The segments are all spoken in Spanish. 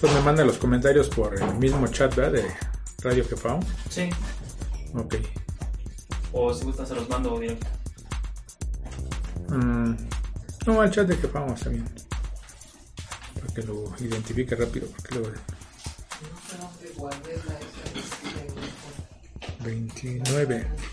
Pues me mandan los comentarios por el mismo chat ¿verdad? de Radio Jefao. Sí. Ok. O si gustan se los mando directo. Mm, no, al chat de Jefao está bien. Para que lo identifique rápido. Porque luego... 29.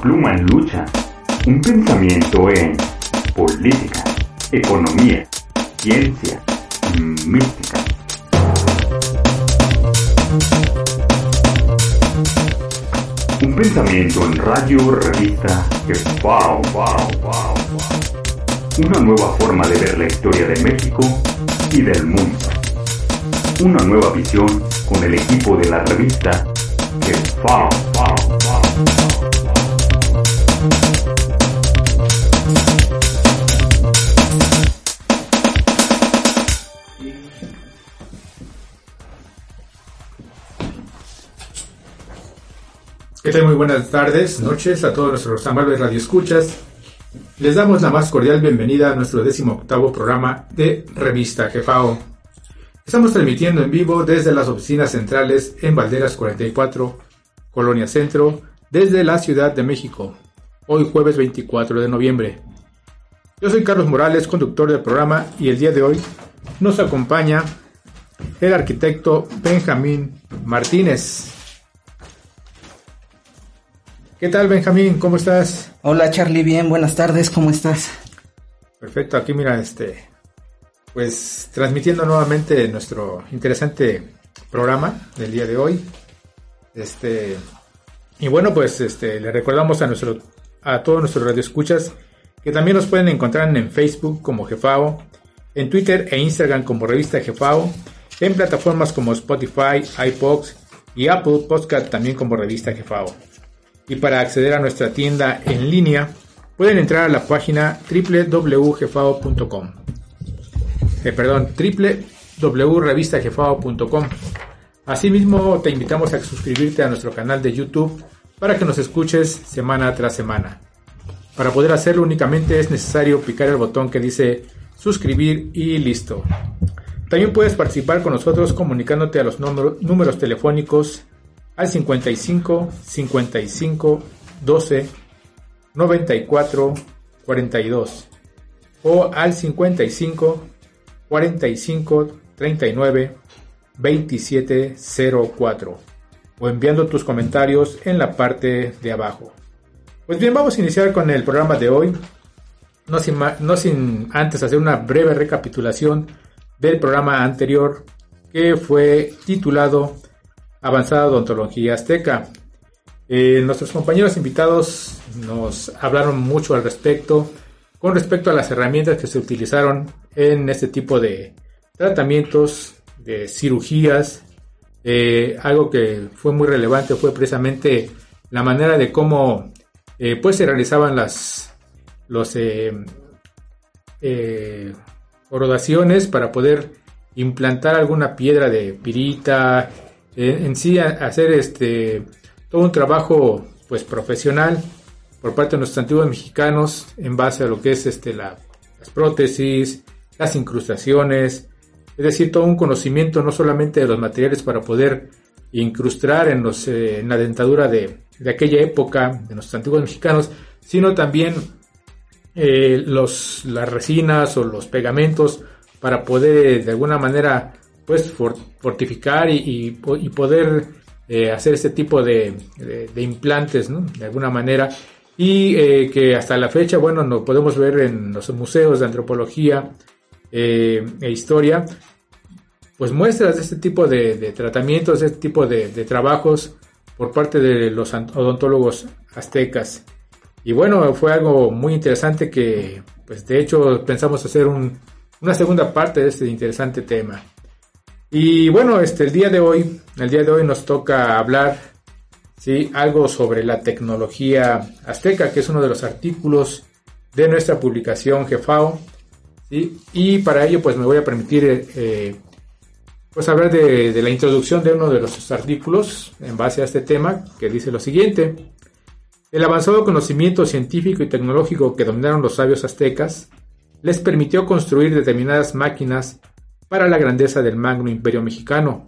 Pluma en lucha, un pensamiento en política, economía, ciencia, mística. Un pensamiento en radio, revista, que wow, wow, wow, wow. Una nueva forma de ver la historia de México y del mundo. Una nueva visión con el equipo de la revista que wow, wow. Muy buenas tardes, noches a todos nuestros amables radioescuchas. Les damos la más cordial bienvenida a nuestro octavo programa de Revista Jefao. Estamos transmitiendo en vivo desde las oficinas centrales en Valderas 44, Colonia Centro, desde la Ciudad de México, hoy jueves 24 de noviembre. Yo soy Carlos Morales, conductor del programa, y el día de hoy nos acompaña el arquitecto Benjamín Martínez. ¿Qué tal, Benjamín? ¿Cómo estás? Hola, Charlie, bien, buenas tardes, ¿cómo estás? Perfecto, aquí mira, este, pues transmitiendo nuevamente nuestro interesante programa del día de hoy. Este, y bueno, pues este, le recordamos a nuestro, a todos nuestros radioescuchas que también nos pueden encontrar en Facebook como Jefao, en Twitter e Instagram como Revista Jefao, en plataformas como Spotify, iPods y Apple Podcast también como Revista Jefao. Y para acceder a nuestra tienda en línea, pueden entrar a la página www.jefao.com. Eh, perdón, www.revistajefao.com. Asimismo, te invitamos a suscribirte a nuestro canal de YouTube para que nos escuches semana tras semana. Para poder hacerlo únicamente es necesario picar el botón que dice suscribir y listo. También puedes participar con nosotros comunicándote a los números telefónicos al 55 55 12 94 42 o al 55 45 39 27 04 o enviando tus comentarios en la parte de abajo. Pues bien, vamos a iniciar con el programa de hoy. No sin, no sin antes hacer una breve recapitulación del programa anterior que fue titulado Avanzada Odontología Azteca. Eh, nuestros compañeros invitados nos hablaron mucho al respecto con respecto a las herramientas que se utilizaron en este tipo de tratamientos, de cirugías. Eh, algo que fue muy relevante fue precisamente la manera de cómo eh, pues se realizaban las los para poder implantar alguna piedra de pirita, en sí hacer este todo un trabajo pues profesional por parte de nuestros antiguos mexicanos en base a lo que es este la, las prótesis, las incrustaciones, es decir, todo un conocimiento no solamente de los materiales para poder incrustar en, los, eh, en la dentadura de, de, aquella época de nuestros antiguos mexicanos, sino también eh, los, las resinas o los pegamentos para poder de alguna manera pues fortificar y, poder eh, hacer este tipo de, implantes, De alguna manera. y eh, que hasta la fecha, bueno, lo podemos ver en los museos de antropología eh, e historia, pues muestras de este tipo de, tratamientos, de este tipo de, trabajos por parte de los odontólogos aztecas. Y bueno, fue algo muy interesante que, pues de hecho, pensamos hacer una segunda parte de este interesante tema. Y bueno, este, el día de hoy, el día de hoy nos toca hablar, sí, algo sobre la tecnología azteca, que es uno de los artículos de nuestra publicación Jefao. Y para ello, pues me voy a permitir eh, pues hablar de, la introducción de uno de los artículos en base a este tema, que dice lo siguiente. El avanzado conocimiento científico y tecnológico que dominaron los sabios aztecas les permitió construir determinadas máquinas para la grandeza del magno imperio mexicano,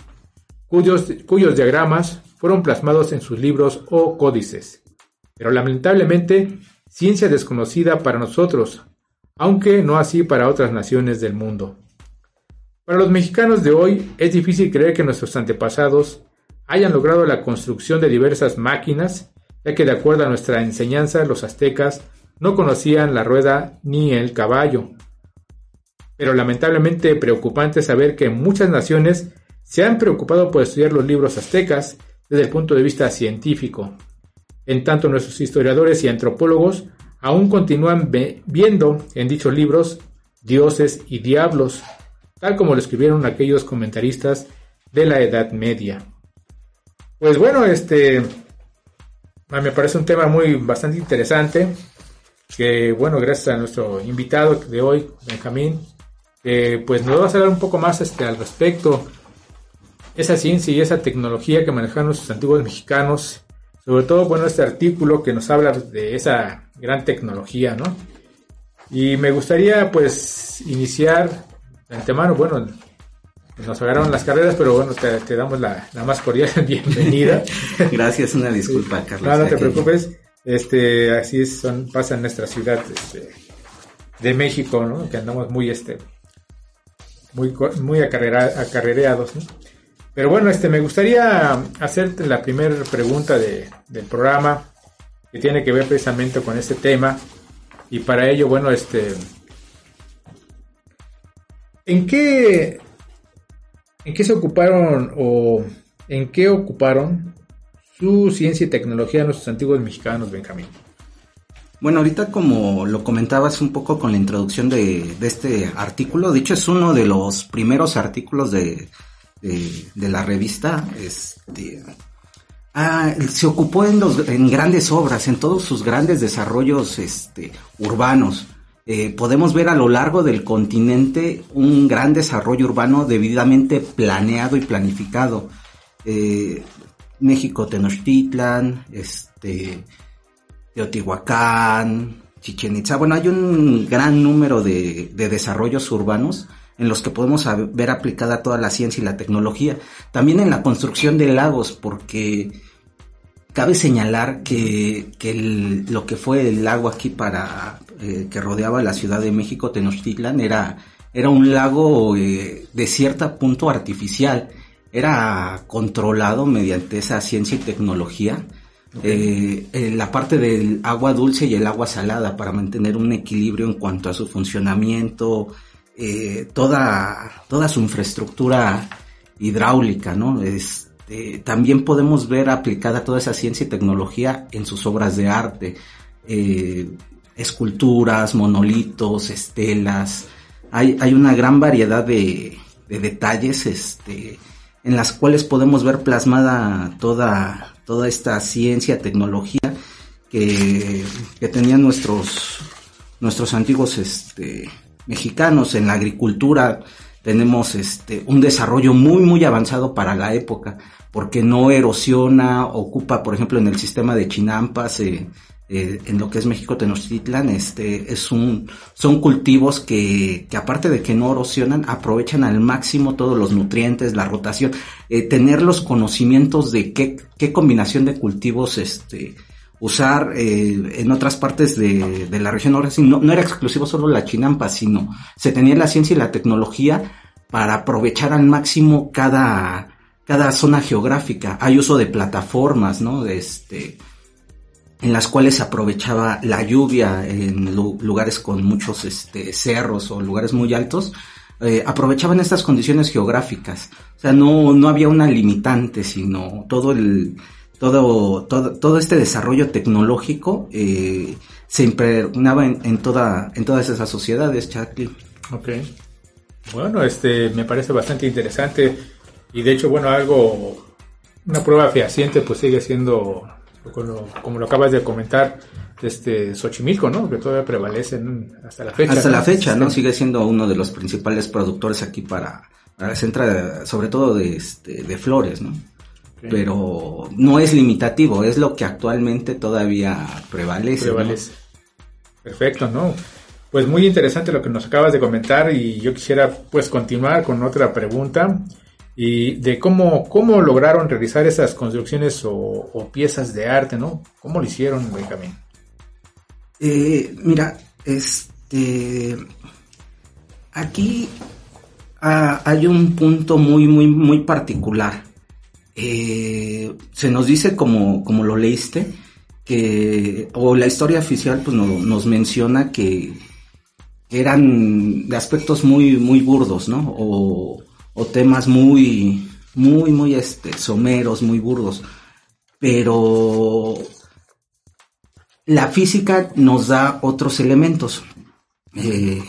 cuyos, cuyos diagramas fueron plasmados en sus libros o códices. Pero lamentablemente, ciencia desconocida para nosotros, aunque no así para otras naciones del mundo. Para los mexicanos de hoy es difícil creer que nuestros antepasados hayan logrado la construcción de diversas máquinas, ya que de acuerdo a nuestra enseñanza los aztecas no conocían la rueda ni el caballo. Pero lamentablemente preocupante saber que muchas naciones se han preocupado por estudiar los libros aztecas desde el punto de vista científico. En tanto nuestros historiadores y antropólogos aún continúan viendo en dichos libros dioses y diablos, tal como lo escribieron aquellos comentaristas de la Edad Media. Pues bueno, este me parece un tema muy bastante interesante, que bueno, gracias a nuestro invitado de hoy, Benjamín, pues nos va a hablar un poco más este, al respecto, esa ciencia y esa tecnología que manejan nuestros antiguos mexicanos, sobre todo, bueno, este artículo que nos habla de esa gran tecnología, ¿no? Y me gustaría pues iniciar de antemano, bueno, nos agarraron las carreras, pero bueno, te, damos la, más cordial bienvenida. Gracias, una disculpa, Carlos. No, no te preocupes. Este, así son, pasa en nuestra ciudad este, de México, ¿no? Que andamos muy, este, muy, muy acarrereados. Pero bueno, este, me gustaría hacerte la primera pregunta de, del programa que tiene que ver precisamente con este tema. Y para ello, bueno, este, ¿En qué, ¿En qué se ocuparon o en qué ocuparon su ciencia y tecnología nuestros antiguos mexicanos, Benjamín? Bueno, ahorita como lo comentabas un poco con la introducción de, este artículo, dicho es uno de los primeros artículos de, la revista, este, ah, se ocupó en, en grandes obras, en todos sus grandes desarrollos este, urbanos. Eh, podemos ver a lo largo del continente un gran desarrollo urbano debidamente planeado y planificado. Eh, México, Tenochtitlan, este, Teotihuacán, Chichen Itza. Bueno, hay un gran número de, de desarrollos urbanos en los que podemos ver aplicada toda la ciencia y la tecnología. También en la construcción de lagos, porque cabe señalar que, lo que fue el lago aquí para eh, que rodeaba la Ciudad de México, Tenochtitlan, era, era un lago eh, de cierto punto artificial. Era controlado mediante esa ciencia y tecnología. Eh, la parte del agua dulce y el agua salada para mantener un equilibrio en cuanto a su funcionamiento, toda, toda su infraestructura hidráulica, ¿no? Es, este, también podemos ver aplicada toda esa ciencia y tecnología en sus obras de arte, eh, esculturas, monolitos, estelas. Hay, hay una gran variedad de, detalles este, en las cuales podemos ver plasmada toda, toda esta ciencia, tecnología que, que tenían nuestros, nuestros antiguos este, mexicanos en la agricultura. Tenemos este, un desarrollo muy, muy avanzado para la época porque no erosiona, ocupa, por ejemplo, en el sistema de Chinampas, eh, en lo que es México Tenochtitlan, este, es un, son cultivos que, que aparte de que no erosionan, aprovechan al máximo todos los nutrientes, la rotación, eh, tener los conocimientos de qué, qué combinación de cultivos, este, usar en otras partes de, de la región. Ahora sí, no, no, era exclusivo solo la chinampa, sino se tenía la ciencia y la tecnología para aprovechar al máximo cada, cada zona geográfica. Hay uso de plataformas, ¿no? De este, en las cuales se aprovechaba la lluvia en lugares con muchos este, cerros o lugares muy altos, eh, aprovechaban estas condiciones geográficas. O sea, no, no había una limitante, sino todo el, todo, todo, todo este desarrollo tecnológico eh, se impregnaba en, toda, en todas esas sociedades, Charlie. Ok. Bueno, este me parece bastante interesante y de hecho, bueno, algo, una prueba fehaciente pues sigue siendo, como lo, acabas de comentar, este Xochimilco, ¿no? Que todavía prevalece hasta la fecha. Hasta la fecha, ¿no? Sigue siendo uno de los principales productores aquí para, para centra, sobre todo de, este, de flores, ¿no? Pero no es limitativo, es lo que actualmente todavía prevalece. Prevalece. Perfecto, ¿no? Pues muy interesante lo que nos acabas de comentar y yo quisiera pues continuar con otra pregunta y de cómo, cómo lograron realizar esas construcciones o, piezas de arte, ¿no? ¿Cómo lo hicieron, Benjamín? Eh, mira, este, aquí ah, hay un punto muy, muy, muy particular. Eh, se nos dice como, como lo leíste, que, o la historia oficial pues nos menciona que eran de aspectos muy, muy burdos, ¿no? O, temas muy, muy, muy este, someros, muy burdos. Pero la física nos da otros elementos. Eh,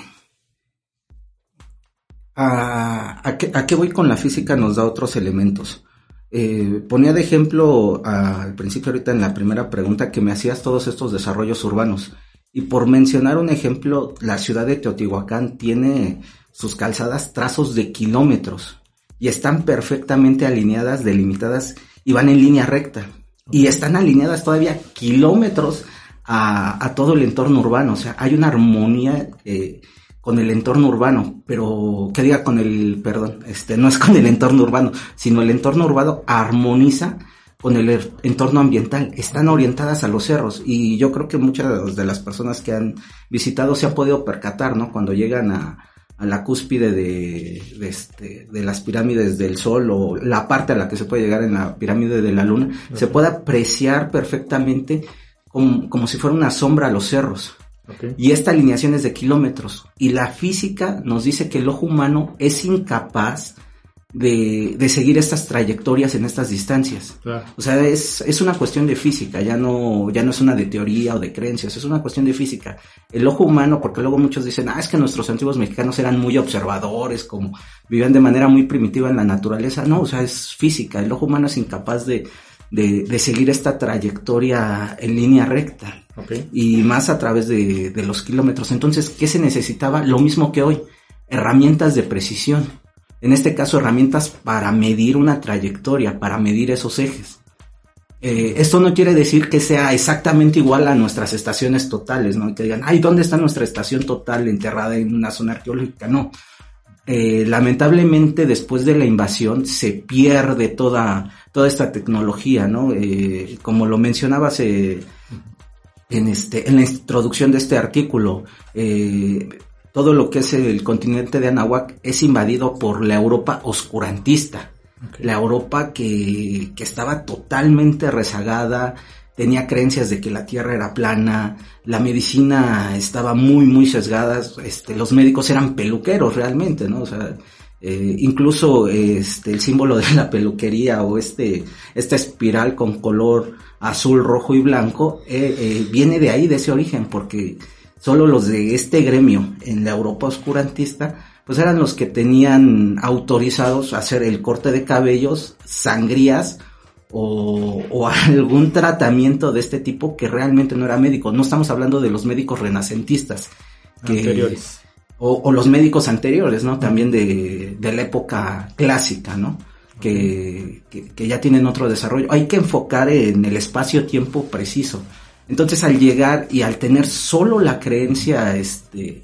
¿a, qué, voy con la física? Nos da otros elementos. Eh, ponía de ejemplo al principio ahorita en la primera pregunta que me hacías todos estos desarrollos urbanos. Y por mencionar un ejemplo, la ciudad de Teotihuacán tiene sus calzadas trazos de kilómetros y están perfectamente alineadas, delimitadas y van en línea recta. Y están alineadas todavía kilómetros a, todo el entorno urbano. O sea, hay una armonía eh, con el entorno urbano, pero que diga con el, perdón, este, no es con el entorno urbano, sino el entorno urbano armoniza con el er, entorno ambiental, están orientadas a los cerros y yo creo que muchas de las personas que han visitado se han podido percatar, ¿no? Cuando llegan a, la cúspide de, este, de las pirámides del Sol o la parte a la que se puede llegar en la pirámide de la Luna, se puede apreciar perfectamente como, como, si fuera una sombra a los cerros. Y esta alineación es de kilómetros. Y la física nos dice que el ojo humano es incapaz de, de, seguir estas trayectorias en estas distancias. O sea, es, es, una cuestión de física, ya no, ya no es una de teoría o de creencias, es una cuestión de física. El ojo humano, porque luego muchos dicen, ah, es que nuestros antiguos mexicanos eran muy observadores, como vivían de manera muy primitiva en la naturaleza. No, o sea, es física, el ojo humano es incapaz de, de, de seguir esta trayectoria en línea recta. Y más a través de, de los kilómetros. Entonces, ¿qué se necesitaba? Lo mismo que hoy, herramientas de precisión en este caso herramientas para medir una trayectoria, para medir esos ejes. Eh, esto no quiere decir que sea exactamente igual a nuestras estaciones totales, ¿no? Que digan, ay, ¿dónde está nuestra estación total enterrada en una zona arqueológica? No. Eh, lamentablemente después de la invasión se pierde toda, toda esta tecnología, ¿no? Eh, como lo mencionabas en, este, en la introducción de este artículo, todo lo que es el continente de Anahuac es invadido por la Europa oscurantista. La Europa que, que, estaba totalmente rezagada, tenía creencias de que la Tierra era plana, la medicina estaba muy, muy sesgada, este, los médicos eran peluqueros realmente, ¿no? O sea, eh, incluso este, el símbolo de la peluquería o este, esta espiral con color azul, rojo y blanco eh, eh, viene de ahí, de ese origen, porque solo los de este gremio en la Europa oscurantista, pues eran los que tenían autorizados a hacer el corte de cabellos, sangrías o, algún tratamiento de este tipo que realmente no era médico. No estamos hablando de los médicos renacentistas. anteriores. O, los médicos anteriores, ¿no? También de, la época clásica, ¿no? Que, que, ya tienen otro desarrollo. Hay que enfocar en el espacio-tiempo preciso. Entonces al llegar y al tener solo la creencia este,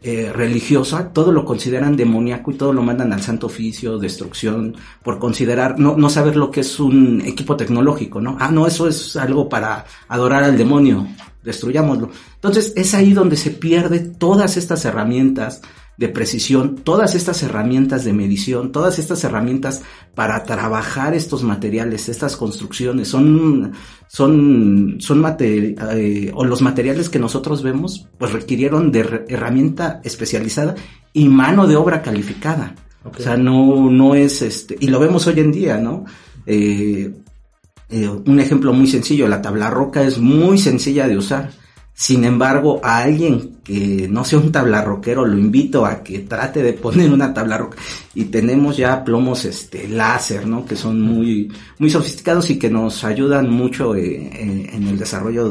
eh, religiosa, todo lo consideran demoníaco y todo lo mandan al santo oficio, destrucción, por considerar, no, no saber lo que es un equipo tecnológico, ¿no? Ah, no, eso es algo para adorar al demonio, destruyámoslo. Entonces es ahí donde se pierde todas estas herramientas, de precisión, todas estas herramientas de medición, todas estas herramientas para trabajar estos materiales, estas construcciones, son, son, son eh, o los materiales que nosotros vemos, pues requirieron de herramienta especializada y mano de obra calificada. O sea, no, no es este, y lo vemos hoy en día, ¿no? Eh, eh, un ejemplo muy sencillo, la tabla roca es muy sencilla de usar sin embargo, a alguien que no sea un tablarroquero, lo invito a que trate de poner una tabla. Y tenemos ya plomos este láser, ¿no? Que son muy, muy sofisticados y que nos ayudan mucho eh, en, el desarrollo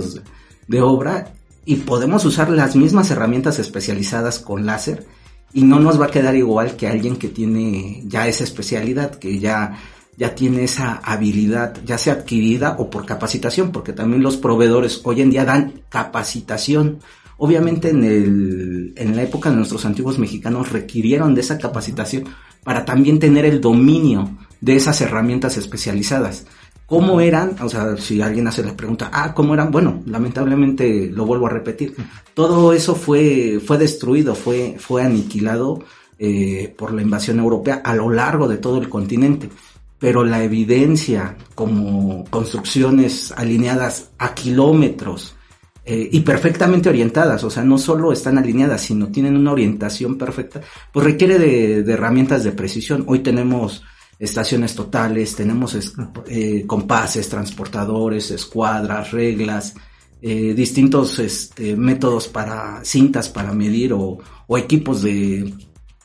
de obra. Y podemos usar las mismas herramientas especializadas con láser y no nos va a quedar igual que alguien que tiene ya esa especialidad, que ya ya tiene esa habilidad, ya sea adquirida o por capacitación, porque también los proveedores hoy en día dan capacitación. Obviamente en, el, en la época de nuestros antiguos mexicanos requirieron de esa capacitación para también tener el dominio de esas herramientas especializadas. ¿Cómo eran? O sea, si alguien hace la pregunta, ah, ¿cómo eran? Bueno, lamentablemente lo vuelvo a repetir. Todo eso fue, fue destruido, fue, fue aniquilado eh, por la invasión europea a lo largo de todo el continente pero la evidencia como construcciones alineadas a kilómetros eh, y perfectamente orientadas, o sea, no solo están alineadas, sino tienen una orientación perfecta, pues requiere de, herramientas de precisión. Hoy tenemos estaciones totales, tenemos eh, compases, transportadores, escuadras, reglas, eh, distintos este, métodos para cintas para medir o, equipos de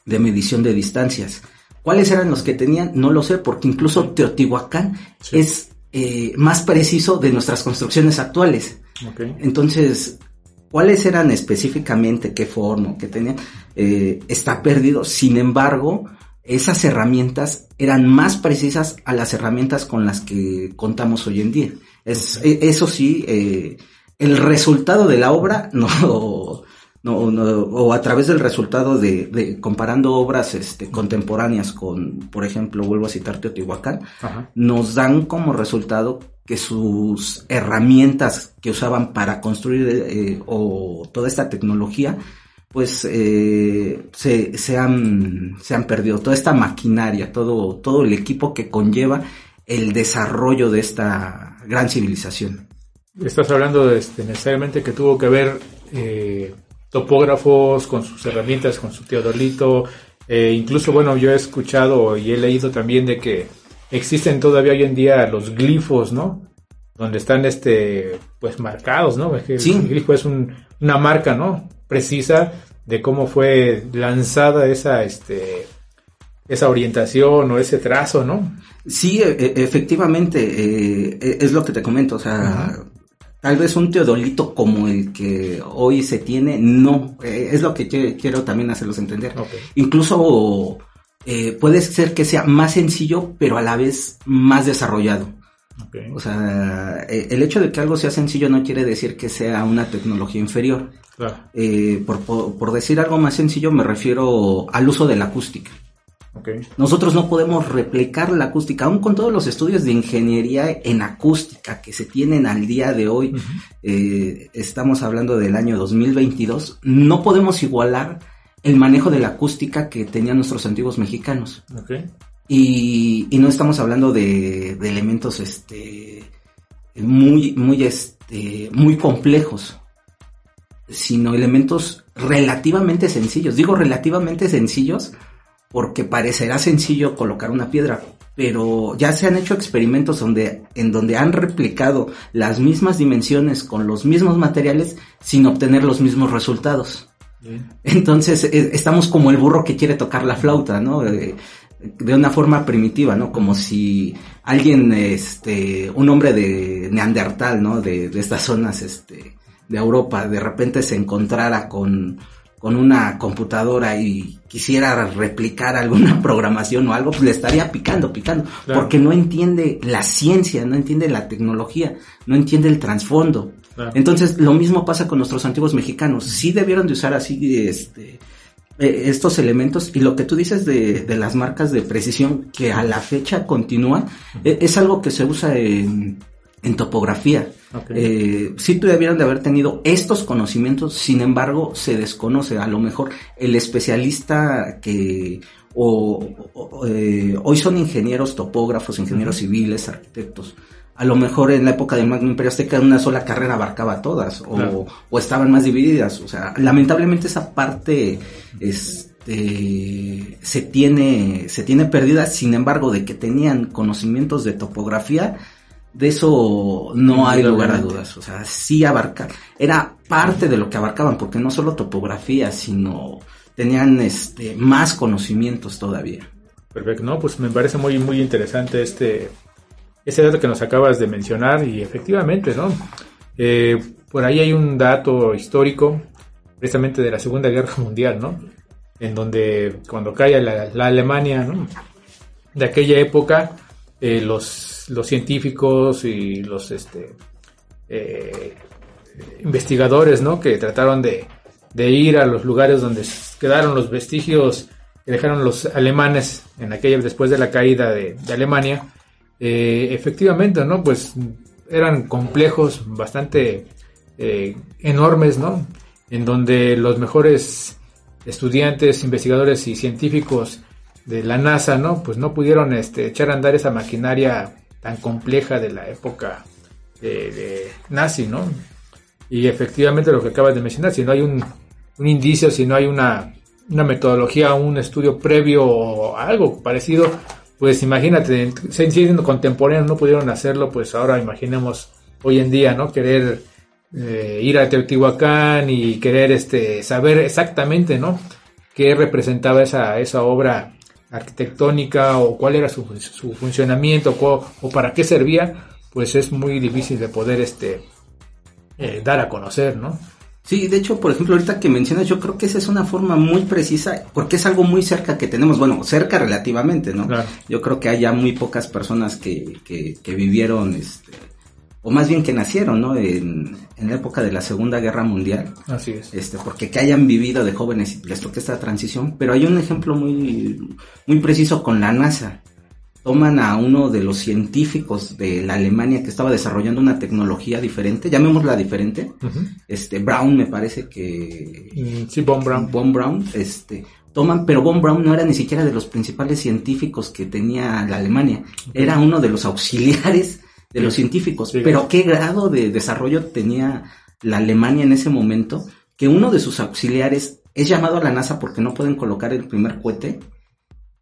medición de distancias. ¿Cuáles eran los que tenían? No lo sé, porque incluso Teotihuacán es eh, más preciso de nuestras construcciones actuales. Entonces, ¿cuáles eran específicamente, qué forma, qué tenían? Eh, está perdido. Sin embargo, esas herramientas eran más precisas a las herramientas con las que contamos hoy en día. Es, e, eso sí, eh, el resultado de la obra no, no, o a través del resultado de, comparando obras este, contemporáneas con, por ejemplo, vuelvo a citar Teotihuacán, nos dan como resultado que sus herramientas que usaban para construir eh, o toda esta tecnología, pues eh, se, se, han, se han perdido. Toda esta maquinaria, todo, todo el equipo que conlleva el desarrollo de esta gran civilización. Estás hablando de, este, necesariamente que tuvo que ver eh, topógrafos con sus herramientas, con su teodolito. Eh, incluso, bueno, yo he escuchado y he leído también de que existen todavía hoy en día los glifos, ¿no? Donde están, este, pues marcados, ¿no? Es que El glifo es una marca, ¿no? Precisa de cómo fue lanzada esa, este, esa orientación o ese trazo, ¿no? Sí, e, e, efectivamente, eh, e, es lo que te comento, o sea, Tal vez un teodolito como el que hoy se tiene, no. Eh, es lo que quiero también hacerlos entender. Incluso eh, puede ser que sea más sencillo, pero a la vez más desarrollado. O sea, eh, el hecho de que algo sea sencillo no quiere decir que sea una tecnología inferior. por, por, decir algo más sencillo me refiero al uso de la acústica. Nosotros no podemos replicar la acústica, aún con todos los estudios de ingeniería en acústica que se tienen al día de hoy, eh, estamos hablando del año 2022, no podemos igualar el manejo de la acústica que tenían nuestros antiguos mexicanos. Y, no estamos hablando de, elementos este, muy, muy, este, muy complejos, sino elementos relativamente sencillos. Digo relativamente sencillos porque parecerá sencillo colocar una piedra, pero ya se han hecho experimentos donde, en donde han replicado las mismas dimensiones con los mismos materiales sin obtener los mismos resultados. Entonces e, estamos como el burro que quiere tocar la flauta, ¿no? De, una forma primitiva, ¿no? Como si alguien, este, un hombre de Neandertal, ¿no? De, de estas zonas, este, de Europa, de repente se encontrara con con una computadora y quisiera replicar alguna programación o algo, pues le estaría picando, picando, porque no entiende la ciencia, no entiende la tecnología, no entiende el trasfondo. Entonces, lo mismo pasa con nuestros antiguos mexicanos. Sí debieron de usar así este, e, estos elementos y lo que tú dices de, de, las marcas de precisión que a la fecha continúan, e, es algo que se usa en, en topografía. Ok. Eh, sí tuvieron de haber tenido estos conocimientos, sin embargo, se desconoce. A lo mejor el especialista que o, o- eh, hoy son ingenieros topógrafos, ingenieros civiles, arquitectos. A lo mejor en la época del Magno Imperio Azteca una sola carrera abarcaba todas o, Claro. o estaban más divididas. O sea, lamentablemente esa parte este, se tiene se tiene perdida. Sin embargo, de que tenían conocimientos de topografía, de eso no hay lugar a dudas. O sea, sí abarca, era parte de lo que abarcaban, porque no solo topografía, sino tenían este más conocimientos todavía. Perfecto, no, pues me parece muy, muy interesante este, ese dato que nos acabas de mencionar y efectivamente, ¿no? Eh, por ahí hay un dato histórico, precisamente de la Segunda Guerra Mundial, ¿no? En donde cuando cae la, la Alemania, ¿no? De aquella época, eh, los, los científicos y los este, eh, investigadores, ¿no? Que trataron de, ir a los lugares donde quedaron los vestigios que dejaron los alemanes en aquella después de la caída de, de Alemania. Eh, efectivamente, ¿no? Pues eran complejos bastante eh, enormes, ¿no? En donde los mejores estudiantes, investigadores y científicos de la NASA, ¿no? Pues no pudieron este, echar a andar esa maquinaria tan compleja de la época de, nazi, ¿no? Y efectivamente lo que acabas de mencionar, si no hay un, un indicio, si no hay una, una metodología, un estudio previo o algo parecido, pues imagínate, si- siendo contemporáneos no pudieron hacerlo, pues ahora imaginemos hoy en día, ¿no? Querer eh, ir a Teotihuacán y querer este, saber exactamente, ¿no? Qué representaba esa, esa obra arquitectónica o cuál era su, su funcionamiento o, o para qué servía, pues es muy difícil de poder este, eh, dar a conocer, ¿no? Sí, de hecho, por ejemplo, ahorita que mencionas, yo creo que esa es una forma muy precisa, porque es algo muy cerca que tenemos, bueno, cerca relativamente, ¿no? Claro. Yo creo que hay ya muy pocas personas que, que, que vivieron, este, o más bien que nacieron, ¿no? En, en la época de la Segunda Guerra Mundial, Así es. este, porque que hayan vivido de jóvenes y les toque esta transición, pero hay un ejemplo muy, muy preciso con la NASA. Toman a uno de los científicos de la Alemania que estaba desarrollando una tecnología diferente, llamémosla diferente, este Brown me parece que Mm, Sí, Von Braun. Von Braun este toman pero Von Braun no era ni siquiera de los principales científicos que tenía la Alemania era uno de los auxiliares de los científicos Sí. pero qué grado de desarrollo tenía la Alemania en ese momento que uno de sus auxiliares es llamado a la NASA porque no pueden colocar el primer cohete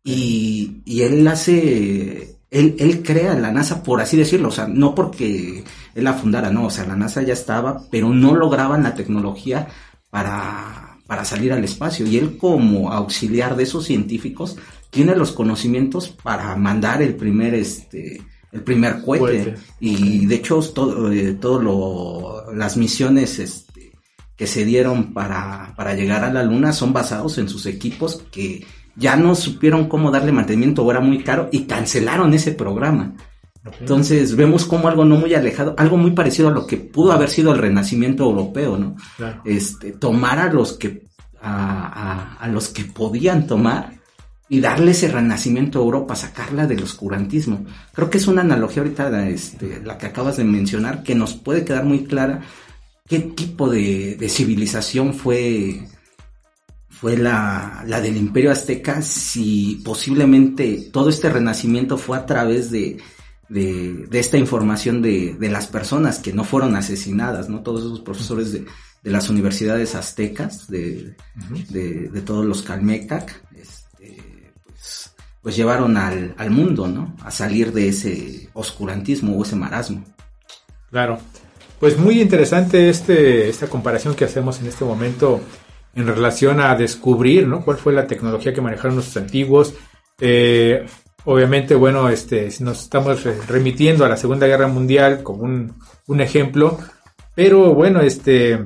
y, y él hace él, él crea la NASA, por así decirlo, o sea, no porque él la fundara, no, o sea, la NASA ya estaba, pero no lograban la tecnología para, para salir al espacio. Y él como auxiliar de esos científicos tiene los conocimientos para mandar el primer, este, el primer cohete. Cohete. Y de hecho, todo, eh, todo lo, las misiones, este, que se dieron para, para llegar a la luna son basados en sus equipos que ya no supieron cómo darle mantenimiento era muy caro y cancelaron ese programa. Entonces vemos como algo no muy alejado, algo muy parecido a lo que pudo haber sido el renacimiento europeo, ¿no? Claro. Este, tomar a los que, a, a- a los que podían tomar y darle ese renacimiento a Europa, sacarla del oscurantismo. Creo que es una analogía ahorita, este, la que acabas de mencionar, que nos puede quedar muy clara qué tipo de, de civilización fue, fue la, la del imperio azteca, si posiblemente todo este renacimiento fue a través de, de, de esta información de, de las personas que no fueron asesinadas, ¿no? Todos esos profesores de, de las universidades aztecas, de, de, de todos los Calmecac, este, pues, llevaron al, al mundo, ¿no? A salir de ese oscurantismo o ese marasmo. Claro. Pues muy interesante este, esta comparación que hacemos en este momento en relación a descubrir, ¿no? Cuál fue la tecnología que manejaron nuestros antiguos. Eh, obviamente, bueno, este, nos estamos re- remitiendo a la Segunda Guerra Mundial como un, un ejemplo, pero bueno, este,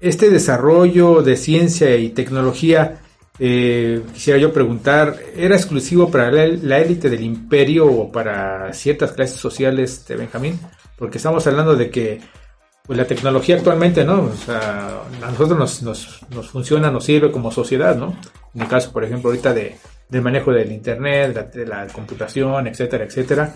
este desarrollo de ciencia y tecnología, eh, quisiera yo preguntar, ¿era exclusivo para la, élite del imperio o para ciertas clases sociales Benjamín? Porque estamos hablando de que pues, la tecnología actualmente, ¿no? A nosotros nos, funciona, nos sirve como sociedad, ¿no? En el caso, por ejemplo, ahorita de, del manejo del Internet, la, de la computación, etcétera, etcétera.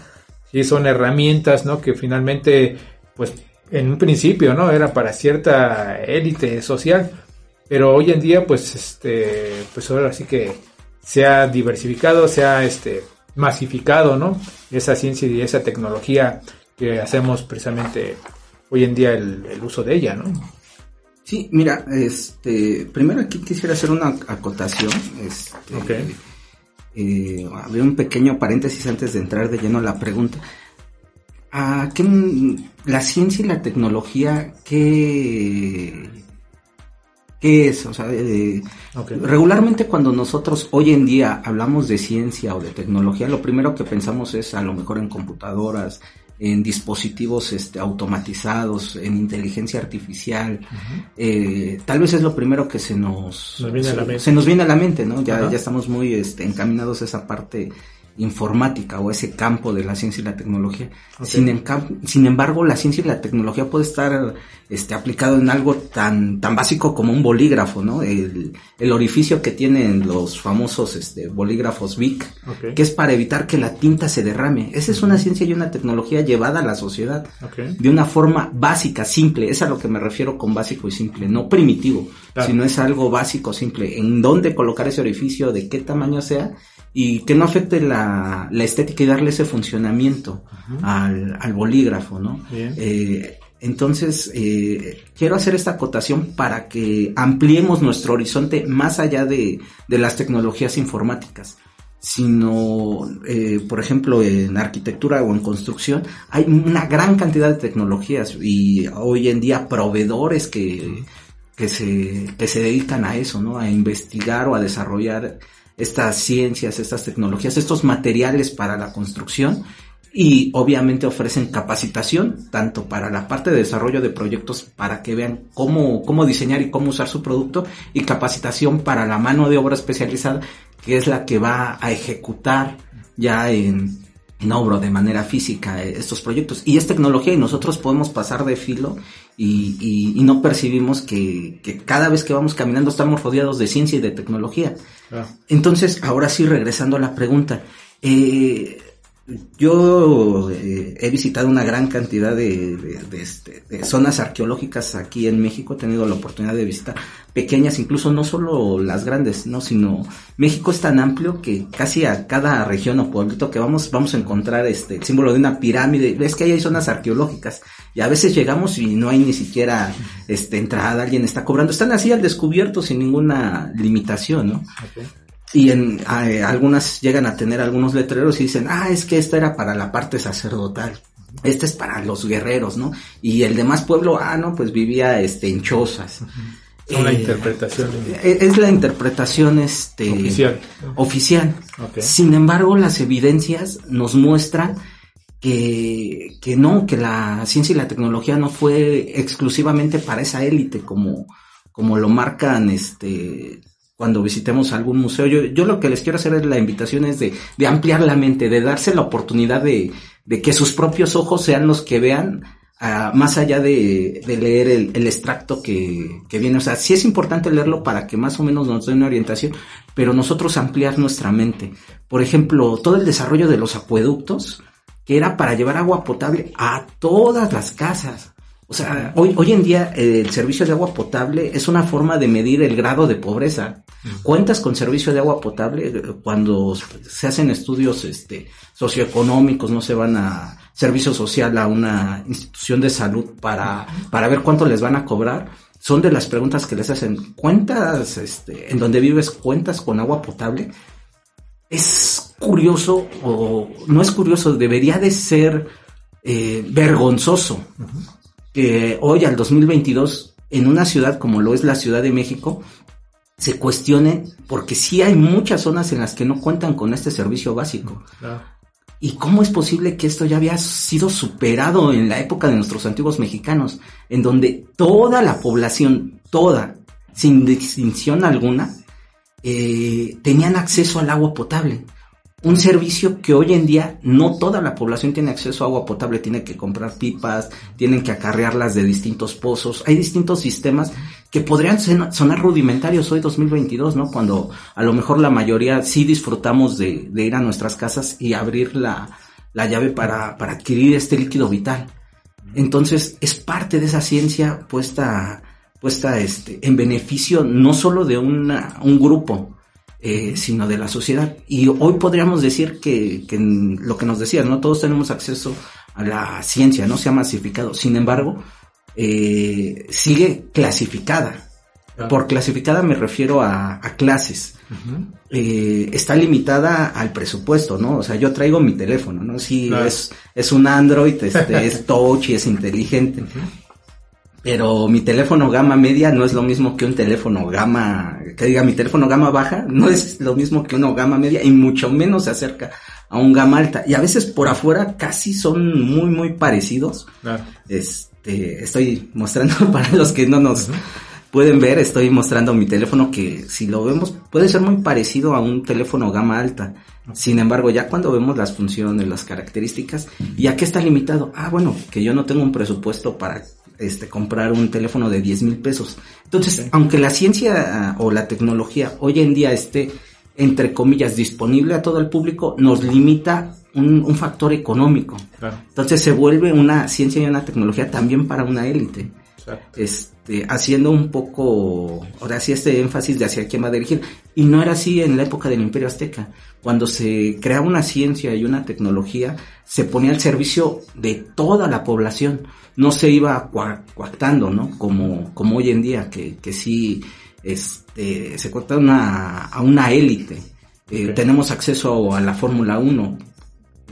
sí son herramientas, ¿no? Que finalmente, pues en un principio, ¿no? Era para cierta élite social, pero hoy en día, pues, este, pues ahora sí que se ha diversificado, se ha, este, masificado, ¿no? Esa ciencia y esa tecnología que hacemos precisamente hoy en día el, el uso de ella, ¿no? Sí, mira, este, primero aquí quisiera hacer una acotación. Este, Ok. eh, abrir un pequeño paréntesis antes de entrar de lleno a la pregunta. ¿A qué, la ciencia y la tecnología, qué, qué es? O sea, eh, regularmente cuando nosotros hoy en día hablamos de ciencia o de tecnología, lo primero que pensamos es a lo mejor en computadoras, en dispositivos este, automatizados, en inteligencia artificial. Eh, tal vez es lo primero que se nos, Nos viene a la se- mente. se nos viene a la mente, ¿no? Ya, ya estamos muy este, encaminados a esa parte informática o ese campo de la ciencia y la tecnología. Ok. Sin, sin embargo, la ciencia y la tecnología puede estar este, aplicado en algo tan, tan básico como un bolígrafo, ¿no? El, el orificio que tienen los famosos este, bolígrafos Bic, Ok. que es para evitar que la tinta se derrame. Esa es una ciencia y una tecnología llevada a la sociedad de una forma básica, simple. Es a lo que me refiero con básico y simple, no primitivo, Claro. sino es algo básico, simple. En dónde colocar ese orificio, de qué tamaño sea y que no afecte la, la estética y darle ese funcionamiento al, al bolígrafo, ¿no? Eh, entonces, eh, quiero hacer esta acotación para que ampliemos nuestro horizonte más allá de, de las tecnologías informáticas sino, eh, por ejemplo, en arquitectura o en construcción, hay una gran cantidad de tecnologías y hoy en día proveedores que, que, se, que se dedican a eso, ¿no? A investigar o a desarrollar estas ciencias, estas tecnologías, estos materiales para la construcción y obviamente ofrecen capacitación tanto para la parte de desarrollo de proyectos para que vean cómo, cómo diseñar y cómo usar su producto y capacitación para la mano de obra especializada que es la que va a ejecutar ya en, en obra de manera física eh, estos proyectos. Y es tecnología y nosotros podemos pasar de filo y, y- y no percibimos que, que cada vez que vamos caminando estamos rodeados de ciencia y de tecnología. Ah, Entonces, ahora sí, regresando a la pregunta, eh, yo eh, he visitado una gran cantidad de, de- de, este, de zonas arqueológicas aquí en México, he tenido la oportunidad de visitar pequeñas, incluso no solo las grandes, no, sino México es tan amplio que casi a cada región o pueblito que vamos vamos a encontrar este símbolo de una pirámide. Ves que ahí hay zonas arqueológicas y a veces llegamos y no hay ni siquiera este entrada, alguien está cobrando, están así al descubierto sin ninguna limitación, ¿no? Y en eh, algunas llegan a tener algunos letreros y dicen, ah, es que esta era para la parte sacerdotal. Este es para los guerreros, ¿no? Y el demás pueblo, ah, no, pues vivía este en chozas. La Eh, interpretación eh, Es la interpretación este oficial. oficial. Ok. Sin embargo, las evidencias nos muestran que, que no, que la ciencia y la tecnología no fue exclusivamente para esa élite como, como lo marcan este cuando visitemos algún museo. Yo, yo lo que les quiero hacer es la invitación es de, de ampliar la mente, de darse la oportunidad de, de que sus propios ojos sean los que vean ah, más allá de, de leer el, el extracto que, que viene. O sea, sí es importante leerlo para que más o menos nos dé una orientación, pero nosotros ampliar nuestra mente. Por ejemplo, todo el desarrollo de los acueductos, que era para llevar agua potable a todas las casas. O sea, hoy, hoy en día eh, el servicio de agua potable es una forma de medir el grado de pobreza. Cuentas con servicio de agua potable Eh, cuando se hacen estudios este, socioeconómicos, no se van a servicio social a una institución de salud para, para ver cuánto les van a cobrar. Son de las preguntas que les hacen. ¿Cuentas, este, en donde vives, cuentas con agua potable? es curioso, o no es curioso, debería de ser eh, vergonzoso que hoy al 2022 en una ciudad como lo es la Ciudad de México se cuestione porque sí hay muchas zonas en las que no cuentan con este servicio básico. Ah, ¿Y cómo es posible que esto ya había sido superado en la época de nuestros antiguos mexicanos, en donde toda la población, toda, sin distinción alguna, eh, tenían acceso al agua potable? Un servicio que hoy en día no toda la población tiene acceso a agua potable, tiene que comprar pipas, tienen que acarrearlas de distintos pozos. Hay distintos sistemas que podrían sonar rudimentarios hoy 2022, ¿no? Cuando a lo mejor la mayoría sí disfrutamos de, de ir a nuestras casas y abrir la, la llave para, para adquirir este líquido vital. Entonces es parte de esa ciencia puesta, puesta este, en beneficio no solo de un grupo, eh, sino de la sociedad. Y hoy podríamos decir que, que lo que nos decías, ¿no? Todos tenemos acceso a la ciencia, no se ha masificado. Sin embargo, eh, sigue clasificada. Por clasificada me refiero a, clases. Eh, está limitada al presupuesto, ¿no? O sea, yo traigo mi teléfono, ¿no? Sí, es, es un Android, este, es touch y es inteligente. Pero mi teléfono gama media no es lo mismo que un teléfono gama, que diga mi teléfono gama baja, no es lo mismo que uno gama media y mucho menos se acerca a un gama alta. Y a veces por afuera casi son muy, muy parecidos. Este, estoy mostrando para los que no nos, pueden ver, estoy mostrando mi teléfono que si lo vemos puede ser muy parecido a un teléfono gama alta. Sin embargo, ya cuando vemos las funciones, las características, ¿y a qué está limitado? Ah, bueno, que yo no tengo un presupuesto para este, comprar un teléfono de 10 mil pesos. Entonces, aunque la ciencia ah, o la tecnología hoy en día esté, entre comillas, disponible a todo el público, nos limita un, factor económico. Entonces se vuelve una ciencia y una tecnología también para una élite. Este, haciendo un poco, ahora sí, este énfasis de hacia quién va a dirigir. Y no era así en la época del Imperio Azteca. Cuando se creaba una ciencia y una tecnología, se ponía al servicio de toda la población. No se iba coactando, ¿no? Como, como hoy en día, que, que sí, este, se corta una, a una élite. Eh, tenemos acceso a la Fórmula 1.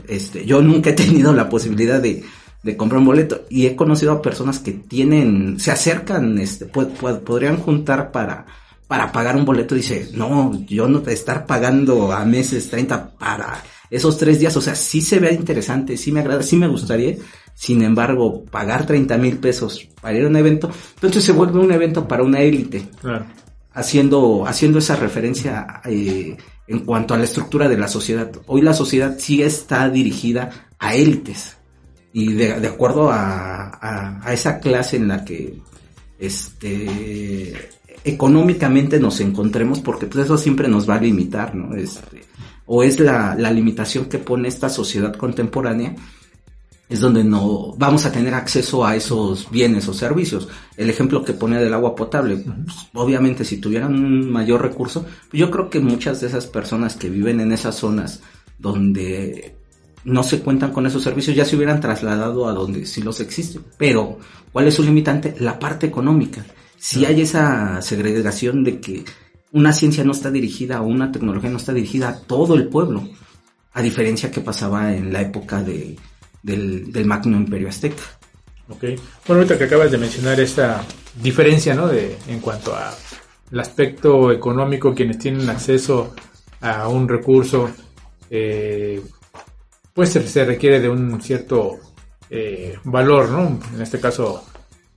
Este, yo nunca he tenido la posibilidad de, de comprar un boleto. Y he conocido a personas que tienen, se acercan, este, podrían juntar para, para pagar un boleto. Dice, no, yo no te estar pagando a meses 30 para esos tres días. O sea, sí se ve interesante, sí me agrada, sí me gustaría. Sin embargo, pagar 30 mil pesos para ir a un evento, entonces se vuelve un evento para una élite. Haciendo, haciendo esa referencia eh, en cuanto a la estructura de la sociedad. Hoy la sociedad sí está dirigida a élites y de, acuerdo a, esa clase en la que este económicamente nos encontremos porque pues eso siempre nos va a limitar no este, o es la, limitación que pone esta sociedad contemporánea es donde no vamos a tener acceso a esos bienes o servicios. El ejemplo que pone del agua potable, pues, obviamente si tuvieran un mayor recurso, pues, yo creo que muchas de esas personas que viven en esas zonas donde no se cuentan con esos servicios, ya se hubieran trasladado a donde sí los existen. Pero, ¿cuál es su limitante? La parte económica. Si hay esa segregación de que una ciencia no está dirigida o una tecnología no está dirigida a todo el pueblo, a diferencia que pasaba en la época de, del, del Magno Imperio Azteca. Ok. Bueno, ahorita que acabas de mencionar esta diferencia, ¿no? De, en cuanto a el aspecto económico, quienes tienen acceso a un recurso, eh, pues se, requiere de un cierto eh, valor, ¿no? En este caso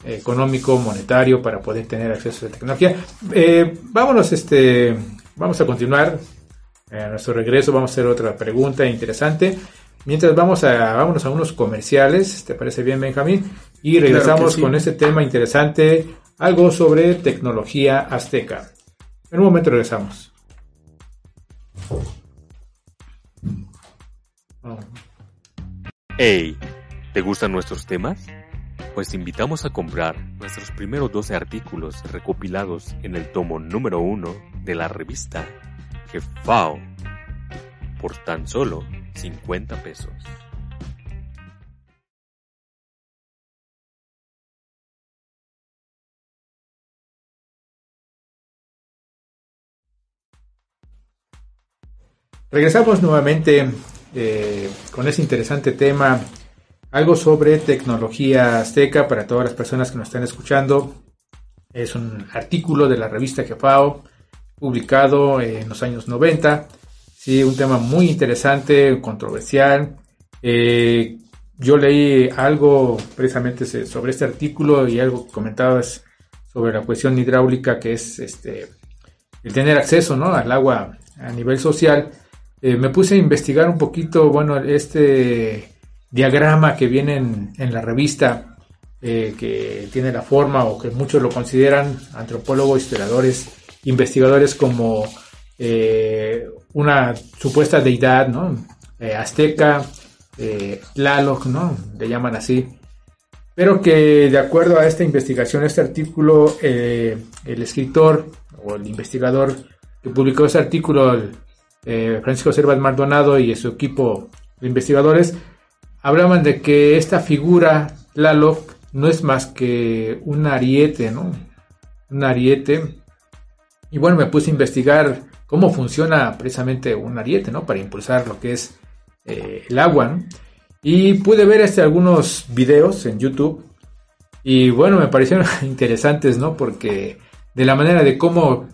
económico, monetario, para poder tener acceso a la tecnología. Eh, vámonos, este, vamos a continuar. A nuestro regreso vamos a hacer otra pregunta interesante. Mientras vamos a, vámonos a unos comerciales, ¿te parece bien, Benjamín? Y regresamos con este tema interesante, algo sobre tecnología azteca. En un momento regresamos. Hey, ¿te gustan nuestros temas? Pues te invitamos a comprar nuestros primeros 12 artículos recopilados en el tomo número 1 de la revista Jefao por tan solo 50 pesos. Regresamos nuevamente eh, con ese interesante tema, algo sobre tecnología azteca para todas las personas que nos están escuchando. Es un artículo de la revista Jefao, publicado en los años 90. Sí, un tema muy interesante, controversial. Eh, yo leí algo precisamente sobre este artículo y algo que comentabas sobre la cuestión hidráulica que es este el tener acceso ¿no? al agua a nivel social eh, me puse a investigar un poquito, bueno, este diagrama que viene en, la revista, eh, que tiene la forma o que muchos lo consideran, antropólogos, historiadores, investigadores, como eh, una supuesta deidad, ¿no? azteca, Tlaloc, ¿no? Le llaman así. Pero que de acuerdo a esta investigación, este artículo, el escritor o el investigador que publicó ese artículo, eh, Francisco Servas Maldonado y su equipo de investigadores, hablaban de que esta figura, Tlaloc, no es más que un ariete, ¿no? Un ariete. Y bueno, me puse a investigar cómo funciona precisamente un ariete, ¿no? Para impulsar lo que es eh, el agua, ¿no? Y pude ver este, algunos videos en YouTube. Y bueno, me parecieron interesantes, ¿no? Porque de la manera de cómo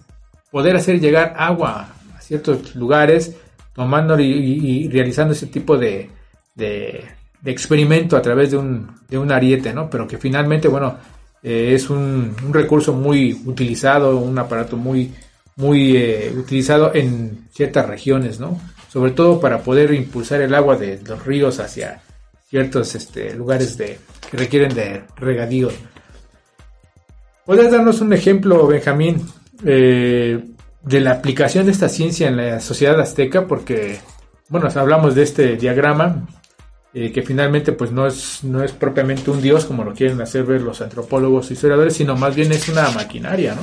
poder hacer llegar agua ciertos lugares, tomando y, realizando ese tipo de, de, experimento a través de un, de un, ariete, ¿no? Pero que finalmente, bueno, eh, es un, un, recurso muy utilizado, un aparato muy, muy eh, utilizado en ciertas regiones, ¿no? Sobre todo para poder impulsar el agua de los ríos hacia ciertos este, lugares de, que requieren de regadío. ¿Puedes darnos un ejemplo, Benjamín, eh, de la aplicación de esta ciencia en la sociedad azteca? Porque, bueno, hablamos de este diagrama, eh, que finalmente pues no es, no es propiamente un dios como lo quieren hacer ver los antropólogos y historiadores, sino más bien es una maquinaria, ¿no?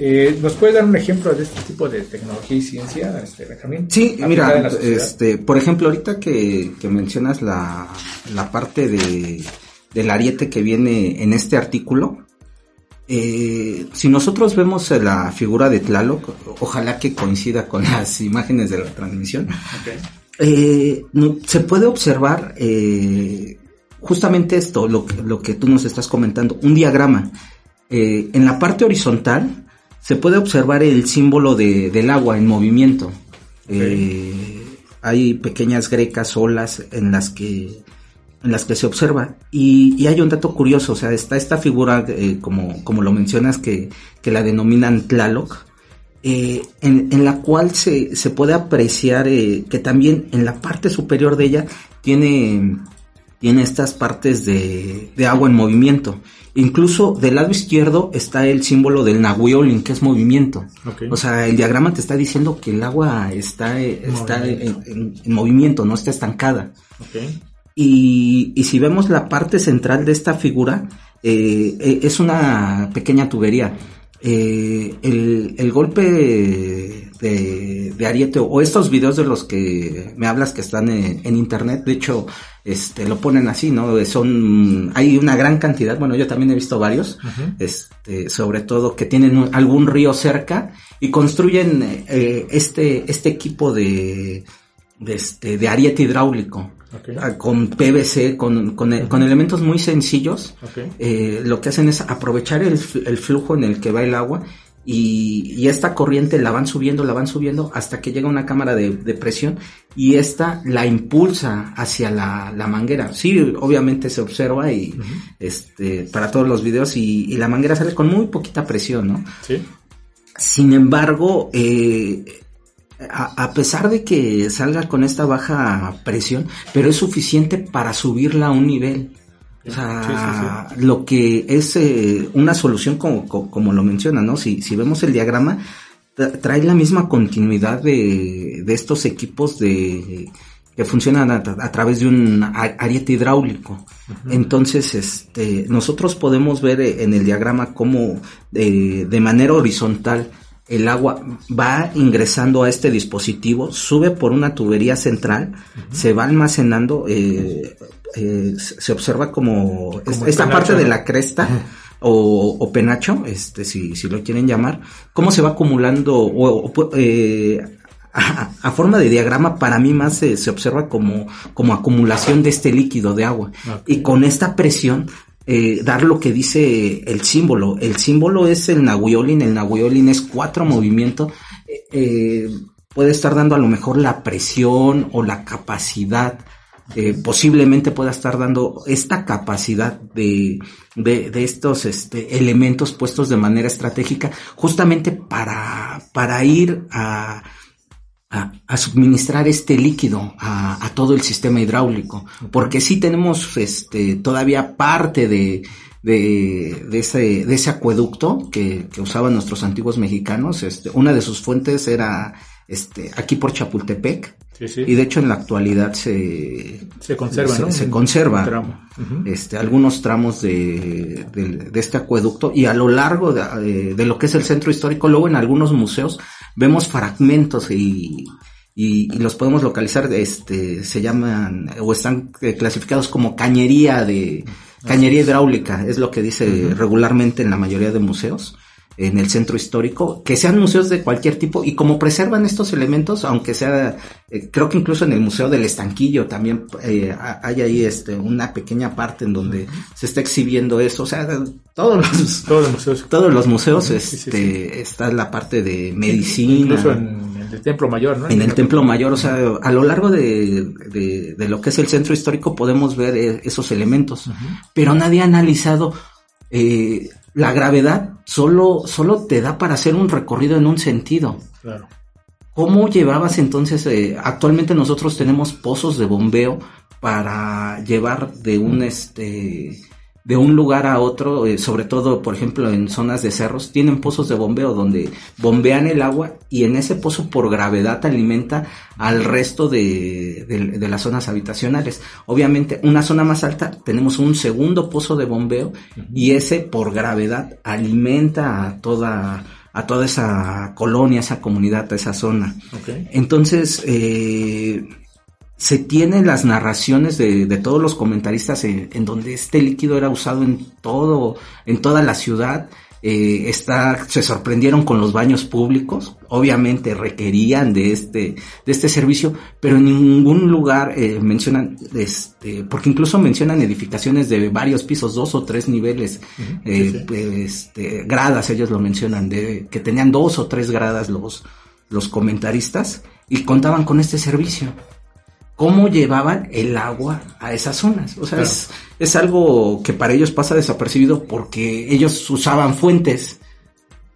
Eh, ¿Nos puede dar un ejemplo de este tipo de tecnología y ciencia, este, Benjamín? Sí, mira, este, por ejemplo, ahorita que, mencionas la, la parte de, del ariete que viene en este artículo, eh, si nosotros vemos la figura de Tlaloc, ojalá que coincida con las imágenes de la transmisión, eh, se puede observar eh, justamente esto, lo, lo, que tú nos estás comentando, un diagrama. en la parte horizontal se puede observar el símbolo de, del agua en movimiento. hay pequeñas grecas, olas en las que en las que se observa. Y, hay un dato curioso, o sea, está esta figura, eh, como, como lo mencionas, que, que la denominan Tlaloc, eh, en, en, la cual se, se puede apreciar eh, que también en la parte superior de ella tiene, tiene estas partes de, de agua en movimiento. Incluso del lado izquierdo está el símbolo del Nahuiolin, que es movimiento. O sea, el diagrama te está diciendo que el agua está, está en, en, movimiento, no está estancada. Okay. Y, y si vemos la parte central de esta figura, eh, eh, es una pequeña tubería. Eh, el, el, golpe de, de, Ariete o estos videos de los que me hablas que están en, en, internet, de hecho, este, lo ponen así, ¿no? Son, hay una gran cantidad, bueno, yo también he visto varios, este, sobre todo que tienen algún río cerca y construyen eh, este, este equipo de, de, este, de ariete hidráulico. Ah, con PVC, con, con, elementos muy sencillos. Eh, lo que hacen es aprovechar el, flujo en el que va el agua y, esta corriente la van subiendo, la van subiendo hasta que llega una cámara de, presión y esta la impulsa hacia la, manguera. Sí, obviamente se observa y este para todos los videos y, y, la manguera sale con muy poquita presión, ¿no? Sí. Sin embargo, eh, a, pesar de que salga con esta baja presión, pero es suficiente para subirla a un nivel. O sea, lo que es eh, una solución como, como, lo menciona, ¿no? Si, si vemos el diagrama, trae la misma continuidad de, de estos equipos de que funcionan a, través de un ariete hidráulico. Entonces, este, nosotros podemos ver en el diagrama cómo de, de manera horizontal el agua va ingresando a este dispositivo, sube por una tubería central, se va almacenando, eh, eh, se observa como, esta parte de la cresta o, penacho, este, si, si lo quieren llamar, cómo se va acumulando o, eh, a, forma de diagrama para mí más se, se, observa como, como acumulación de este líquido de agua. Y con esta presión eh, dar lo que dice el símbolo. El símbolo es el Nahuiolin, el Nahuiolin es cuatro movimientos. Eh, eh, puede estar dando a lo mejor la presión o la capacidad. posiblemente pueda estar dando esta capacidad de, de, de, estos este, elementos puestos de manera estratégica justamente para, para ir a, a, suministrar este líquido a, todo el sistema hidráulico, porque sí tenemos este, todavía parte de, de, de, ese, de ese acueducto que, que, usaban nuestros antiguos mexicanos. Este, una de sus fuentes era este, aquí por Chapultepec. Sí, sí. Y de hecho en la actualidad se, se conserva, se, ¿no? se Un conserva este, algunos tramos de, de- de este acueducto y a lo largo de, eh, de lo que es el centro histórico, luego en algunos museos vemos fragmentos y, y, y los podemos localizar, este, se llaman o están eh, clasificados como cañería de cañería hidráulica, es lo que dice regularmente en la mayoría de museos en el centro histórico, que sean museos de cualquier tipo y como preservan estos elementos, aunque sea, eh, creo que incluso en el Museo del Estanquillo también eh, ha- hay ahí este, una pequeña parte en donde se está exhibiendo eso, o sea, todos los, Todos los museos. todos los museos Sí, sí, este, está la parte de medicina. Incluso en, el Templo Mayor, ¿no? En el Templo Mayor, o sea, a lo largo de, de- de lo que es el centro histórico podemos ver eh, esos elementos, pero nadie ha analizado eh, la gravedad, solo, solo te da para hacer un recorrido en un sentido. Claro. ¿Cómo llevabas entonces? eh, actualmente nosotros tenemos pozos de bombeo para llevar de un este de un lugar a otro, eh, sobre todo, por ejemplo, en zonas de cerros, tienen pozos de bombeo donde bombean el agua y en ese pozo por gravedad alimenta al resto de, de- de las zonas habitacionales. Obviamente, una zona más alta tenemos un segundo pozo de bombeo y ese por gravedad alimenta a toda a toda esa colonia, esa comunidad, a esa zona. Entonces, eh, se tienen las narraciones de, de todos los comentaristas en, en donde este líquido era usado en todo, en toda la ciudad. Eh, está, se sorprendieron con los baños públicos, obviamente requerían de este, de este servicio, pero en ningún lugar eh, mencionan, este, porque incluso mencionan edificaciones de varios pisos, dos o tres niveles, eh, sí. pues, este, gradas, ellos lo mencionan, de, que tenían dos o tres gradas los, los comentaristas y contaban con este servicio. ¿Cómo llevaban el agua a esas zonas? O sea, Claro. es, es algo que para ellos pasa desapercibido porque ellos usaban fuentes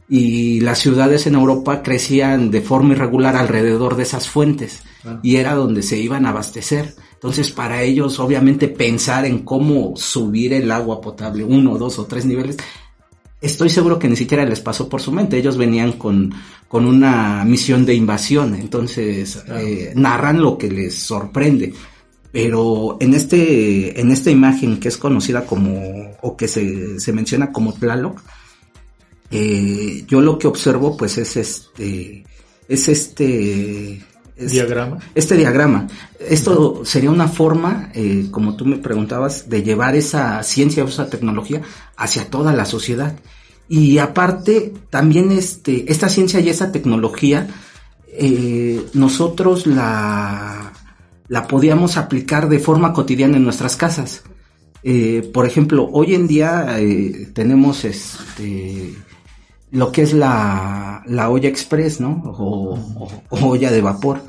y las ciudades en Europa crecían de forma irregular alrededor de esas fuentes Claro. y era donde se iban a abastecer. Entonces, para ellos, obviamente, pensar en cómo subir el agua potable uno, dos o tres niveles, estoy seguro que ni siquiera les pasó por su mente. Ellos venían con, con una misión de invasión, entonces Claro. eh, narran lo que les sorprende. Pero en este, en esta imagen que es conocida como, o que se, se menciona como Tlaloc, eh, yo lo que observo pues es este, es este, Diagrama. este diagrama. Esto sería una forma, eh, como tú me preguntabas, de llevar esa ciencia o esa tecnología hacia toda la sociedad. Y aparte, también este, esta ciencia y esa tecnología, eh, nosotros la, la podíamos aplicar de forma cotidiana en nuestras casas. Eh, por ejemplo, hoy en día eh, tenemos este lo que es la, la olla express, ¿no? O, o- o olla de vapor.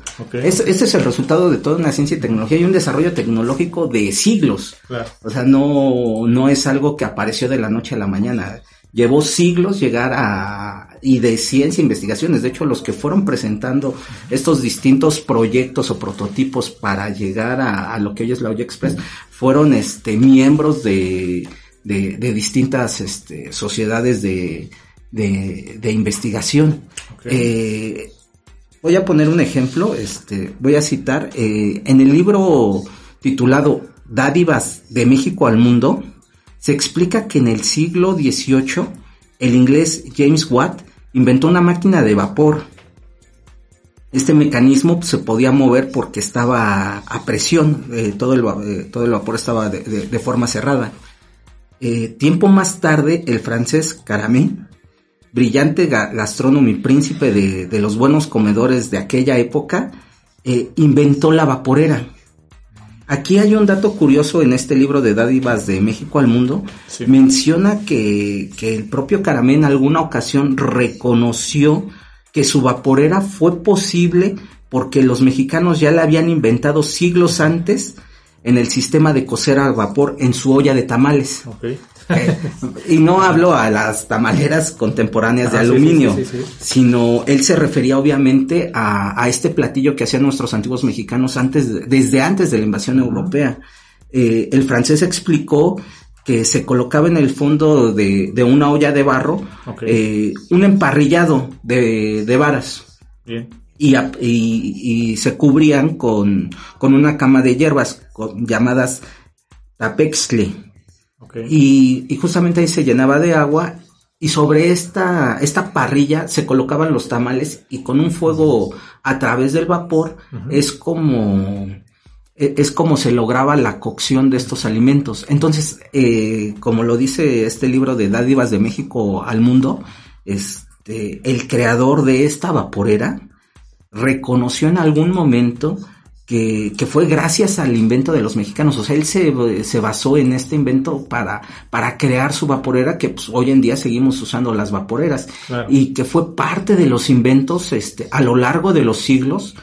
Es- este es el resultado de toda una ciencia y tecnología y un desarrollo tecnológico de siglos. Claro. O sea, no, no es algo que apareció de la noche a la mañana. Llevó siglos llegar a, y de ciencia e investigaciones. De hecho, los que fueron presentando estos distintos proyectos o prototipos para llegar a, a lo que hoy es la olla express fueron, este, miembros de, de, de distintas, este, sociedades de, de, de investigación. Eh, voy a poner un ejemplo, este, voy a citar, eh, en el libro titulado Dádivas de México al Mundo, se explica que en el siglo XVIII el inglés James Watt inventó una máquina de vapor. Este mecanismo se podía mover porque estaba a presión, eh, todo, el, eh, todo el vapor estaba de, forma cerrada. Eh, tiempo más tarde, el francés Caramé, brillante ga- gastrónomo y príncipe de, de los buenos comedores de aquella época, inventó la vaporera. Aquí hay un dato curioso en este libro de dádivas de México al mundo. Sí. Menciona que, que el propio Caramé en alguna ocasión reconoció que su vaporera fue posible porque los mexicanos ya la habían inventado siglos antes en el sistema de cocer al vapor en su olla de tamales. Eh, y no hablo a las tamaleras contemporáneas de Ah, aluminio, sí, sí, sí. sino él se refería obviamente a, a este platillo que hacían nuestros antiguos mexicanos antes, de- desde antes de la invasión europea. Eh, el francés explicó que se colocaba en el fondo de, de una olla de barro eh, un emparrillado de, de varas. Bien. y, ap- y- y se cubrían con, con una cama de hierbas con- llamadas tapextle. Y, y justamente ahí se llenaba de agua y sobre esta, esta parrilla se colocaban los tamales y con un fuego a través del vapor es como e- es como se lograba la cocción de estos alimentos. Entonces, eh, como lo dice este libro de Dádivas de México al mundo, este, el creador de esta vaporera reconoció en algún momento que, que fue gracias al invento de los mexicanos. O sea, él se, se basó en este invento para, para crear su vaporera, que pues, hoy en día seguimos usando las vaporeras. Claro. Y que fue parte de los inventos este, a lo largo de los siglos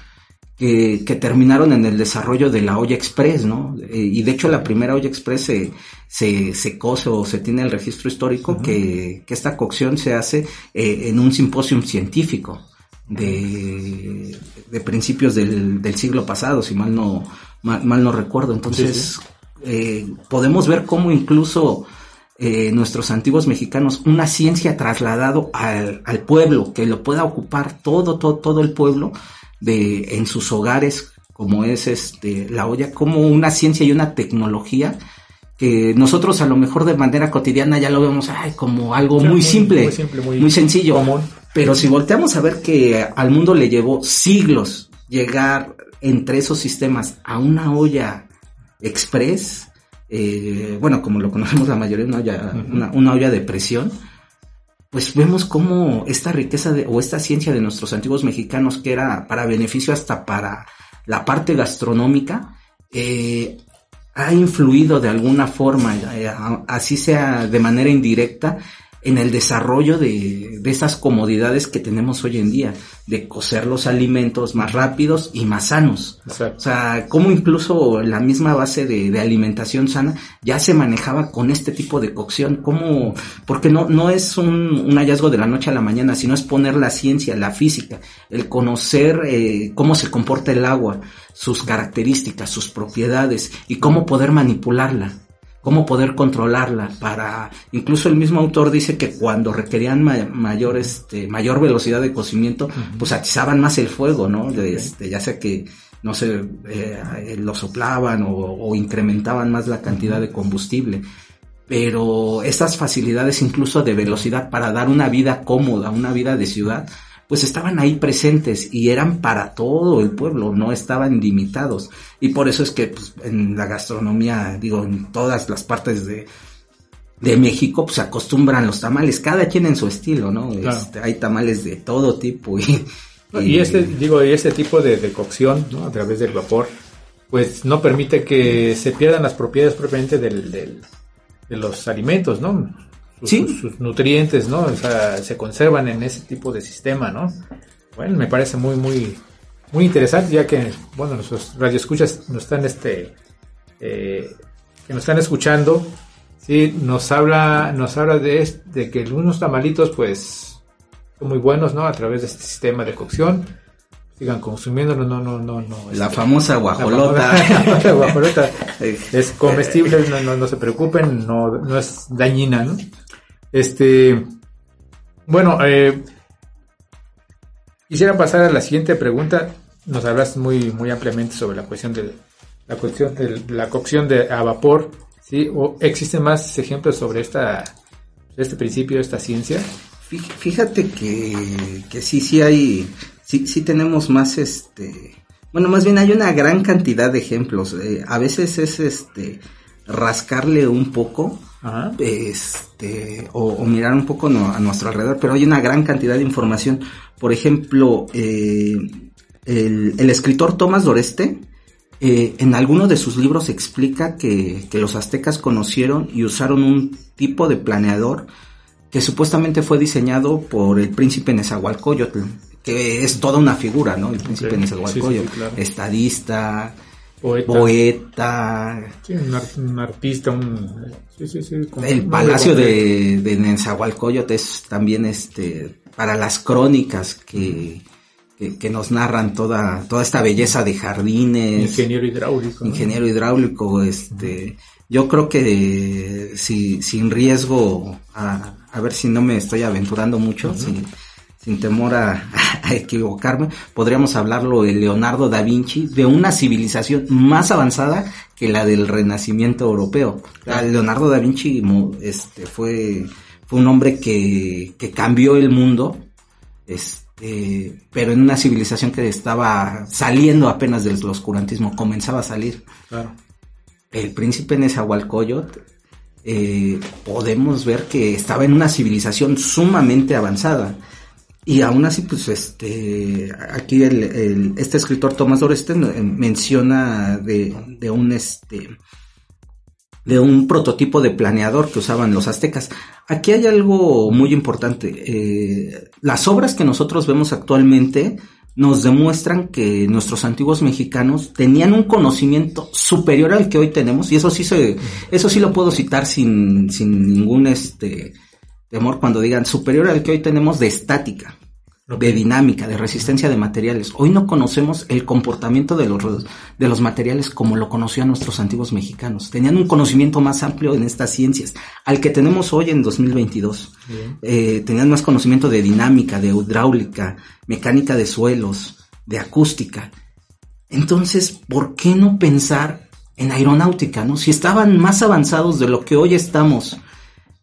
que, que terminaron en el desarrollo de la olla express, ¿no? Eh, y de hecho la primera olla express se, se, se cose o se tiene el registro histórico que, que esta cocción se hace eh, en un simposium científico de, de principios del, del siglo pasado, si mal no, mal, mal no recuerdo. Entonces, eh, podemos ver cómo incluso eh, nuestros antiguos mexicanos, una ciencia trasladado al, al pueblo, que lo pueda ocupar todo, todo, todo el pueblo de, en sus hogares, como es este, la olla, como una ciencia y una tecnología que nosotros a lo mejor de manera cotidiana ya lo vemos ay, como algo Sí, muy, simple, muy simple, muy muy sencillo. común. Pero si volteamos a ver que al mundo le llevó siglos llegar entre esos sistemas a una olla express, eh, bueno, como lo conocemos la mayoría, una olla, una olla de presión, pues vemos cómo esta riqueza de, o esta ciencia de nuestros antiguos mexicanos, que era para beneficio hasta para la parte gastronómica, eh, ha influido de alguna forma, eh, así sea de manera indirecta, en el desarrollo de, de esas comodidades que tenemos hoy en día, de cocer los alimentos más rápidos y más sanos. O Exacto. sea, como incluso la misma base de, de alimentación sana ya se manejaba con este tipo de cocción, como, porque no, no es un, un hallazgo de la noche a la mañana, sino es poner la ciencia, la física, el conocer eh, cómo se comporta el agua, sus características, sus propiedades y cómo poder manipularla cómo poder controlarla para incluso el mismo autor dice que cuando requerían ma- mayor este mayor velocidad de cocimiento pues atizaban más el fuego no De, este ya sea que no sé eh, lo soplaban o, o incrementaban más la cantidad de combustible. Pero estas facilidades incluso de velocidad para dar una vida cómoda una vida de ciudad pues estaban ahí presentes y eran para todo el pueblo, no estaban limitados. Y por eso es que pues, en la gastronomía, digo, en todas las partes de, de México, pues se acostumbran los tamales, cada quien en su estilo, ¿no? Claro. Este, hay tamales de todo tipo y... Y este, digo, y este tipo de, de cocción, ¿no? A través del vapor, pues no permite que se pierdan las propiedades propiamente del, del- de los alimentos, ¿no? Sus, Sí. sus- sus nutrientes, ¿no? O sea, se conservan en ese tipo de sistema, ¿no? Bueno, me parece muy, muy, muy interesante, ya que, bueno, nuestros radioescuchas nos están, este, eh, que nos están escuchando, sí, nos habla, nos habla de, de que algunos tamalitos, pues, son muy buenos, ¿no? A través de este sistema de cocción. Sigan consumiéndolo, no, no, no, no. La este, famosa la guajolota. famosa- la guajolota es comestible, no, no, no se preocupen, no, no es dañina, ¿no? Este, bueno, eh, quisiera pasar a la siguiente pregunta. Nos hablas muy, muy ampliamente sobre la cuestión de la cuestión de la cocción de a vapor, ¿sí? ¿O existen más ejemplos sobre esta, este principio, esta ciencia? Fí- Fíjate que, que sí, sí hay, sí, sí tenemos más este, bueno, más bien hay una gran cantidad de ejemplos. Eh, a veces es este, rascarle un poco, Ajá. este, o, o mirar un poco no- a nuestro alrededor, pero hay una gran cantidad de información. Por ejemplo, eh, el, el escritor Tomás Doreste, eh, en alguno de sus libros explica que, que los aztecas conocieron y usaron un tipo de planeador que supuestamente fue diseñado por el príncipe Nezahualcóyotl, que es toda una figura, ¿no? El príncipe Ok, Nezahualcóyotl, sí, sí, claro. estadista, Poeta. poeta, Sí, un, ar- un artista, un... Sí, sí, sí. como- el palacio de, de Nezahualcóyotl es también este para las crónicas que, que, que nos narran toda, toda esta belleza de jardines, Ingeniero hidráulico. ¿no? ingeniero hidráulico, este, yo creo que si, sin riesgo, a, a ver si no me estoy aventurando mucho, si, sin temor a, a, equivocarme, podríamos hablarlo de Leonardo da Vinci, de una civilización más avanzada que la del Renacimiento europeo. Leonardo da Vinci este, fue, fue un hombre que, que cambió el mundo, este, pero en una civilización que estaba saliendo apenas del oscurantismo, comenzaba a salir. Claro. El príncipe Nezahualcóyotl eh, podemos ver que estaba en una civilización sumamente avanzada. Y aún así, pues, este, aquí el, el este escritor Tomás Doreste menciona de, de, un, este, de un prototipo de planeador que usaban los aztecas. Aquí hay algo muy importante. Eh, las obras que nosotros vemos actualmente nos demuestran que nuestros antiguos mexicanos tenían un conocimiento superior al que hoy tenemos y eso sí se, eso sí lo puedo citar sin, sin ningún este temor cuando digan superior al que hoy tenemos de estática de dinámica, de resistencia de materiales. Hoy no conocemos el comportamiento de los, de los materiales como lo conocían nuestros antiguos mexicanos. Tenían un conocimiento más amplio en estas ciencias, al que tenemos hoy en 2022. Eh, tenían más conocimiento de dinámica, de hidráulica, mecánica de suelos, de acústica. Entonces, ¿por qué no pensar en aeronáutica, no? Si estaban más avanzados de lo que hoy estamos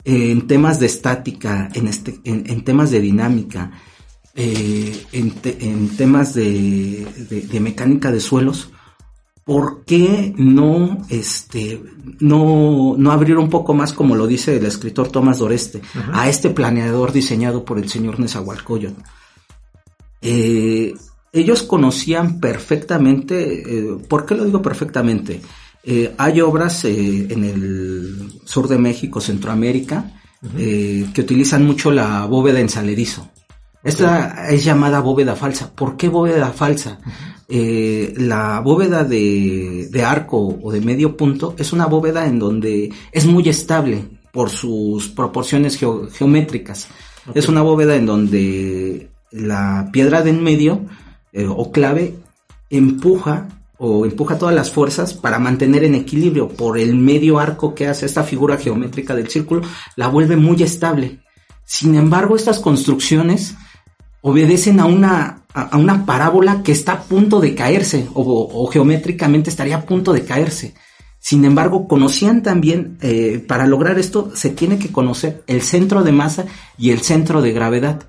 en temas de estática, en, este, en temas de dinámica, eh, en, temas de, mecánica de suelos, ¿por qué no, este, no, no abrir un poco más, como lo dice el escritor Tomás Doreste, a este planeador diseñado por el señor Nezahualcóyotl? Eh, ellos conocían perfectamente, eh, ¿por qué lo digo perfectamente? Hay obras en el sur de México, Centroamérica, que utilizan mucho la bóveda en saledizo. Esta es llamada bóveda falsa. ¿Por qué bóveda falsa? Eh, la bóveda de, arco o de medio punto es una bóveda en donde es muy estable por sus proporciones geométricas. Es una bóveda en donde la piedra de en medio eh, o clave empuja o empuja todas las fuerzas para mantener en equilibrio por el medio arco que hace esta figura geométrica del círculo, la vuelve muy estable. Sin embargo, estas construcciones obedecen a una, a, una parábola que está a punto de caerse o, geométricamente estaría a punto de caerse. Sin embargo, conocían también, eh, para lograr esto se tiene que conocer el centro de masa y el centro de gravedad,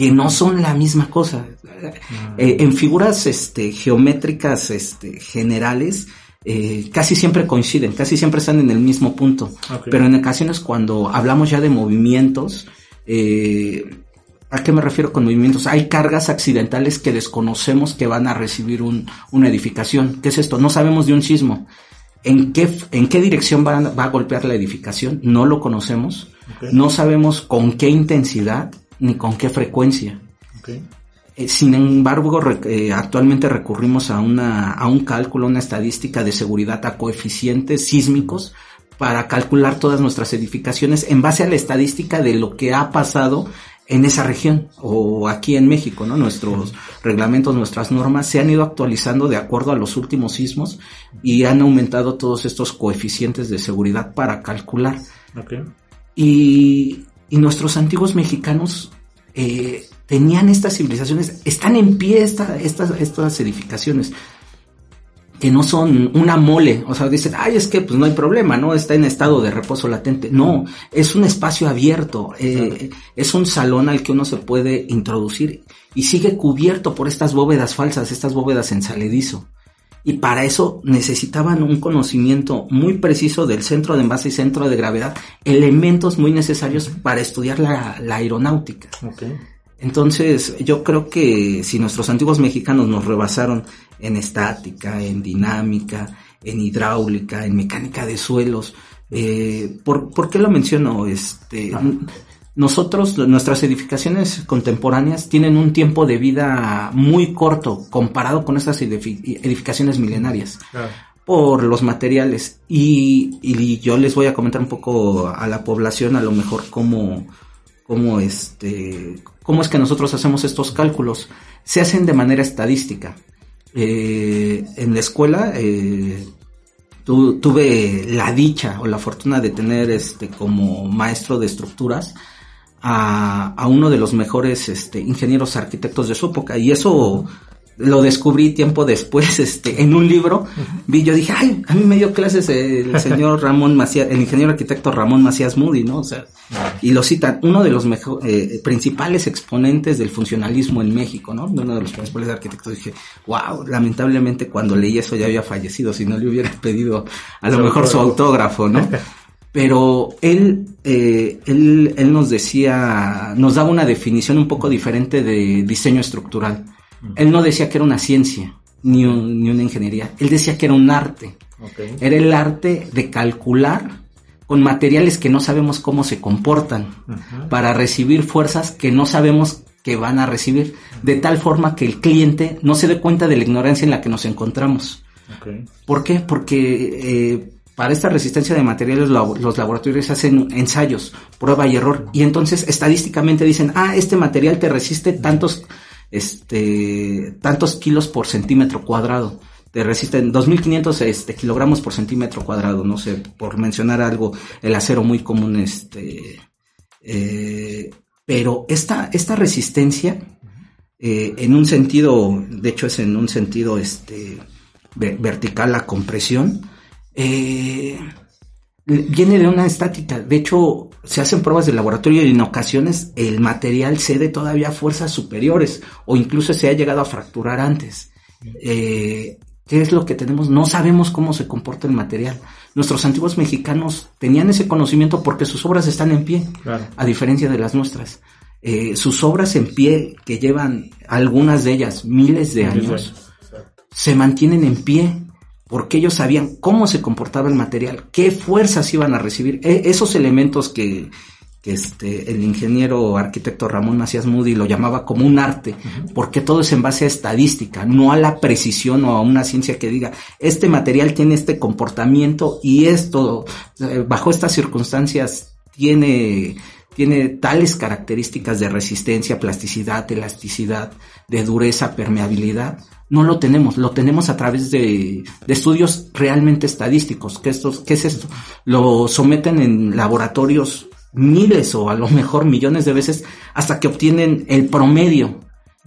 que no son la misma cosa. Mm. Eh, en figuras este, geométricas este, generales, eh, casi siempre coinciden, casi siempre están en el mismo punto. Pero en ocasiones cuando hablamos ya de movimientos, eh, ¿A qué me refiero con movimientos? Hay cargas accidentales que desconocemos que van a recibir una edificación. ¿Qué es esto? No sabemos de un sismo. ¿En qué, en qué dirección va, a golpear la edificación? No lo conocemos. No sabemos con qué intensidad ni con qué frecuencia. Eh, sin embargo, eh, actualmente recurrimos a, una, a un cálculo, una estadística de seguridad a coeficientes sísmicos para calcular todas nuestras edificaciones en base a la estadística de lo que ha pasado en esa región o aquí en México, ¿no? Nuestros reglamentos, nuestras normas se han ido actualizando de acuerdo a los últimos sismos y han aumentado todos estos coeficientes de seguridad para calcular. Y, y, nuestros antiguos mexicanos eh, tenían estas civilizaciones, están en pie estas, estas edificaciones que no son una mole, o sea, dicen, ay, es que pues no hay problema, ¿no? Está en estado de reposo latente. No, es un espacio abierto, eh, es un salón al que uno se puede introducir y sigue cubierto por estas bóvedas falsas, estas bóvedas en saledizo. Y para eso necesitaban un conocimiento muy preciso del centro de envase y centro de gravedad, elementos muy necesarios para estudiar la, aeronáutica. Entonces, yo creo que si nuestros antiguos mexicanos nos rebasaron en estática, en dinámica, en hidráulica, en mecánica de suelos, eh, ¿por, qué lo menciono? Este, nosotros, nuestras edificaciones contemporáneas tienen un tiempo de vida muy corto comparado con estas edificaciones milenarias. por los materiales y, y, yo les voy a comentar un poco a la población a lo mejor cómo, cómo este ¿Cómo es que nosotros hacemos estos cálculos? Se hacen de manera estadística. Eh, en la escuela eh, tuve la dicha o la fortuna de tener este como maestro de estructuras a, a uno de los mejores este, ingenieros arquitectos de su época. Y eso lo descubrí tiempo después, este, en un libro, vi, yo dije, ay, a mí me dio clases el señor Ramón Macías, el ingeniero arquitecto Ramón Macías Moody, ¿no? O sea, y lo citan, uno de los mejor, eh, principales exponentes del funcionalismo en México, ¿no? Uno de los principales arquitectos, dije, wow, lamentablemente cuando leí eso ya había fallecido, si no le hubiera pedido a lo mejor su autógrafo, ¿no? Pero él, eh, él, él nos decía, nos daba una definición un poco diferente de diseño estructural él no decía que era una ciencia ni, ni una ingeniería, él decía que era un arte. Era el arte de calcular con materiales que no sabemos cómo se comportan para recibir fuerzas que no sabemos que van a recibir, de tal forma que el cliente no se dé cuenta de la ignorancia en la que nos encontramos. ¿Por qué? Porque eh, para esta resistencia de materiales los laboratorios hacen ensayos, prueba y error, y entonces estadísticamente dicen, ah, este material te resiste tantos este, tantos kilos por centímetro cuadrado. Te resisten 2500 este, kilogramos por centímetro cuadrado, no sé, por mencionar algo, el acero muy común, este, eh, pero esta, esta resistencia, eh, en un sentido, de hecho es en un sentido, este, vertical la compresión, eh, viene de una estática. De hecho, se hacen pruebas de laboratorio y en ocasiones el material cede todavía fuerzas superiores o incluso se ha llegado a fracturar antes. Eh, ¿Qué es lo que tenemos? No sabemos cómo se comporta el material. Nuestros antiguos mexicanos tenían ese conocimiento porque sus obras están en pie, a diferencia de las nuestras. Eh, sus obras en pie, que llevan algunas de ellas miles de años, se mantienen en pie porque ellos sabían cómo se comportaba el material, qué fuerzas iban a recibir, e, esos elementos que, este, el ingeniero arquitecto Ramón Macías Moody lo llamaba como un arte, porque todo es en base a estadística, no a la precisión o a una ciencia que diga, este material tiene este comportamiento y esto, eh, bajo estas circunstancias, tiene, tiene tales características de resistencia, plasticidad, elasticidad, de dureza, permeabilidad no lo tenemos, lo tenemos a través de, estudios realmente estadísticos. ¿Qué, ¿Qué es esto? Lo someten en laboratorios miles o a lo mejor millones de veces hasta que obtienen el promedio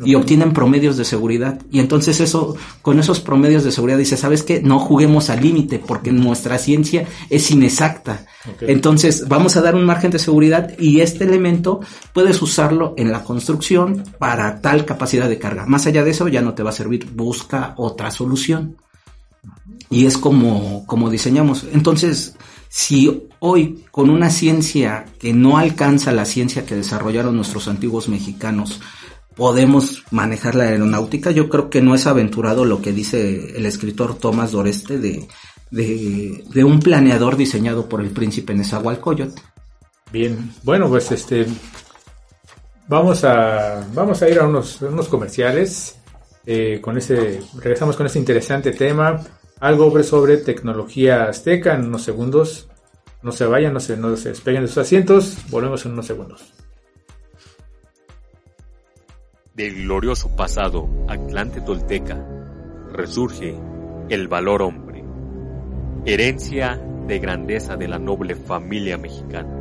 y obtienen promedios de seguridad. Y entonces eso, con esos promedios de seguridad dice, ¿sabes qué? No juguemos al límite porque nuestra ciencia es inexacta. Entonces vamos a dar un margen de seguridad y este elemento puedes usarlo en la construcción para tal capacidad de carga. Más allá de eso ya no te va a servir, busca otra solución. Y es como, como diseñamos. Entonces, si hoy con una ciencia que no alcanza la ciencia que desarrollaron nuestros antiguos mexicanos, podemos manejar la aeronáutica. Yo creo que no es aventurado lo que dice el escritor Tomás Doreste de, de, un planeador diseñado por el príncipe Nezahualcóyotl. Bien, bueno, pues este vamos a vamos a ir a unos, unos comerciales eh, con ese regresamos con ese interesante tema algo sobre tecnología azteca en unos segundos no se vayan no se no se despeguen de sus asientos volvemos en unos segundos del glorioso pasado atlante tolteca resurge el valor hombre, herencia de grandeza de la noble familia mexicana.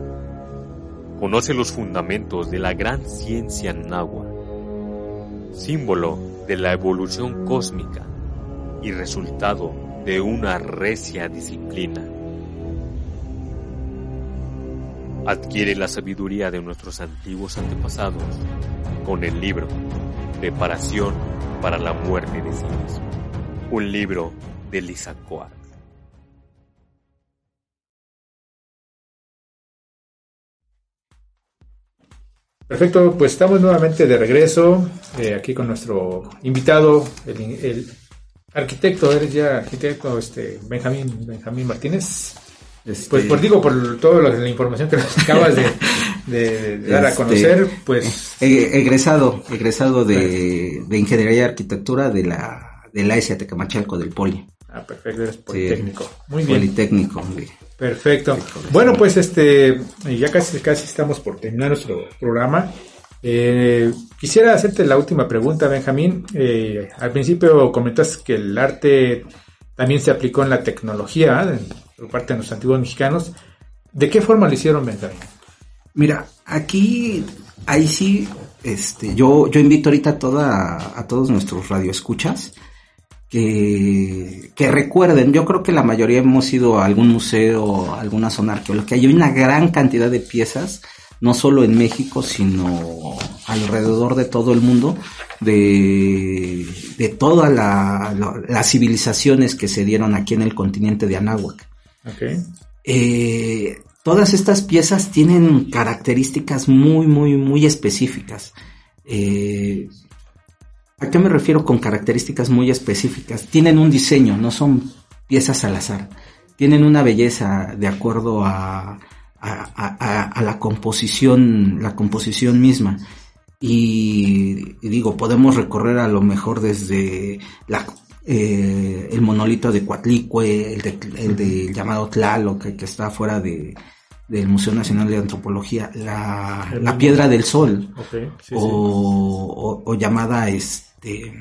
Conoce los fundamentos de la gran ciencia náhuatl, símbolo de la evolución cósmica y resultado de una recia disciplina. Adquiere la sabiduría de nuestros antiguos antepasados con el libro Preparación para la muerte de sí mismo. Un libro de Lisa Coates. Perfecto, pues estamos nuevamente de regreso eh, aquí con nuestro invitado, el, arquitecto, eres ya arquitecto, este Benjamín, Benjamín Martínez. Este, pues por digo, por toda la información que nos acabas de, dar a este, conocer, pues... Eh, egresado, egresado de, Ingeniería y Arquitectura de la, de la ESIA Tecamachalco, del Poli. Ah, perfecto, eres Politécnico. Muy bien. Politécnico. Perfecto. Bueno, pues este, ya casi, casi estamos por terminar nuestro programa. Eh, quisiera hacerte la última pregunta, Benjamín. Eh, al principio comentaste que el arte también se aplicó en la tecnología por parte de los antiguos mexicanos. ¿De qué forma lo hicieron, Benjamín? Mira, aquí, ahí sí, este, yo, yo invito ahorita a toda, a todos nuestros radioescuchas que, que recuerden, yo creo que la mayoría hemos ido a algún museo, a alguna zona arqueológica, hay una gran cantidad de piezas, no solo en México, sino alrededor de todo el mundo, de, de todas la, la- las civilizaciones que se dieron aquí en el continente de Anáhuac. Ok. Eh, todas estas piezas tienen características muy, muy, muy específicas. Eh, ¿A qué me refiero con características muy específicas? Tienen un diseño, no son piezas al azar. Tienen una belleza de acuerdo a, la composición, la composición misma. Y digo, podemos recorrer a lo mejor desde la, eh, el monolito de Coatlicue, el, de, el llamado Tlaloc, que, que está fuera de, del Museo Nacional de Antropología, la. Piedra del Sol. Sí, o, o- o llamada este.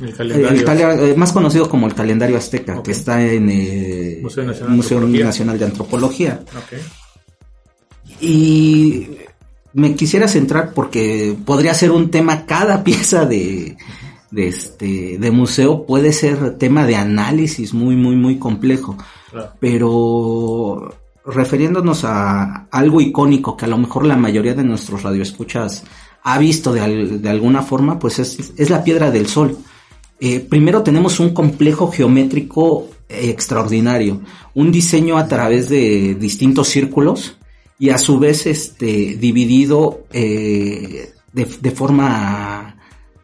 El calendario. el eh, más conocido como el calendario azteca, que está en el Museo Nacional de Museo Antropología. Nacional de Antropología. Y me quisiera centrar porque podría ser un tema, cada pieza de, de este, de museo puede ser tema de análisis muy, muy, muy complejo. Claro. Pero refiriéndonos a algo icónico que a lo mejor la mayoría de nuestros radioescuchas ha visto de, al- de alguna forma, pues es, es la piedra del sol. Eh, primero tenemos un complejo geométrico extraordinario, un diseño a través de distintos círculos y a su vez este dividido eh, de, de forma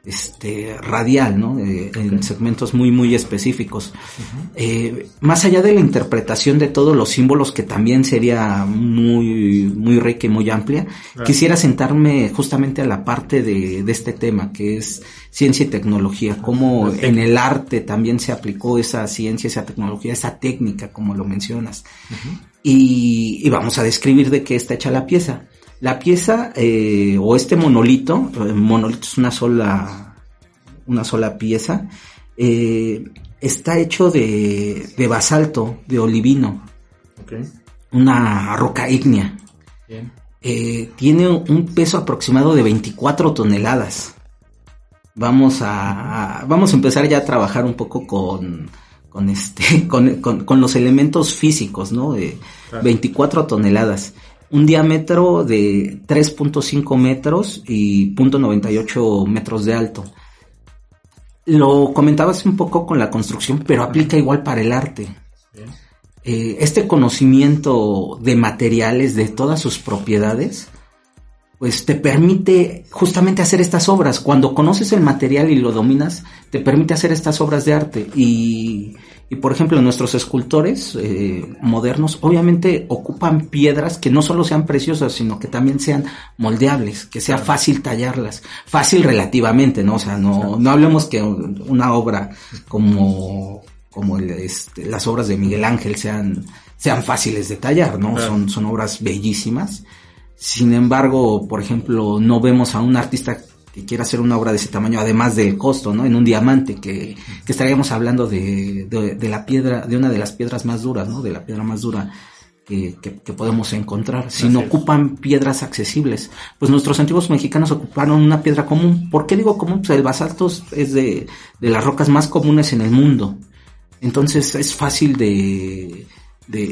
este radial, ¿no? Eh, En segmentos muy muy específicos. Eh, más allá de la interpretación de todos los símbolos que también sería muy muy rica y muy amplia, quisiera sentarme justamente a la parte de, de este tema que es ciencia y tecnología, cómo La en el arte también se aplicó esa ciencia, esa tecnología, esa técnica, como lo mencionas y, y vamos a describir de qué está hecha la pieza. La pieza eh, o este monolito, eh, monolito es una sola, una sola pieza, eh, está hecho de, de basalto, de olivino, una roca ígnea. Bien. Eh, tiene un peso aproximado de 24 toneladas. Vamos a, a- vamos a empezar ya a trabajar un poco con, con este, con, con- con los elementos físicos, ¿no? De Claro. 24 toneladas. Un diámetro de 3.5 metros y 0.98 metros de alto. Lo comentabas un poco con la construcción, pero aplica igual para el arte eh, este conocimiento de materiales, de todas sus propiedades, pues te permite justamente hacer estas obras. Cuando conoces el material y lo dominas, te permite hacer estas obras de arte. Y, y, por ejemplo, nuestros escultores eh, modernos obviamente ocupan piedras que no solo sean preciosas, sino que también sean moldeables, que sea fácil tallarlas. Fácil relativamente, ¿no? O sea, no, no hablemos que una obra como como el, este, las obras de Miguel Ángel sean, sean fáciles de tallar, ¿no? Son, son obras bellísimas. Sin embargo, por ejemplo, no vemos a un artista que quiera hacer una obra de ese tamaño, además del costo, ¿no? En un diamante, que, que estaríamos hablando de, de, de la piedra, de una de las piedras más duras, ¿no? De la piedra más dura que, que, que podemos encontrar. Si no ocupan piedras accesibles, pues nuestros antiguos mexicanos ocuparon una piedra común. ¿Por qué digo común? Pues el basalto es de, de las rocas más comunes en el mundo. Entonces es fácil de, de,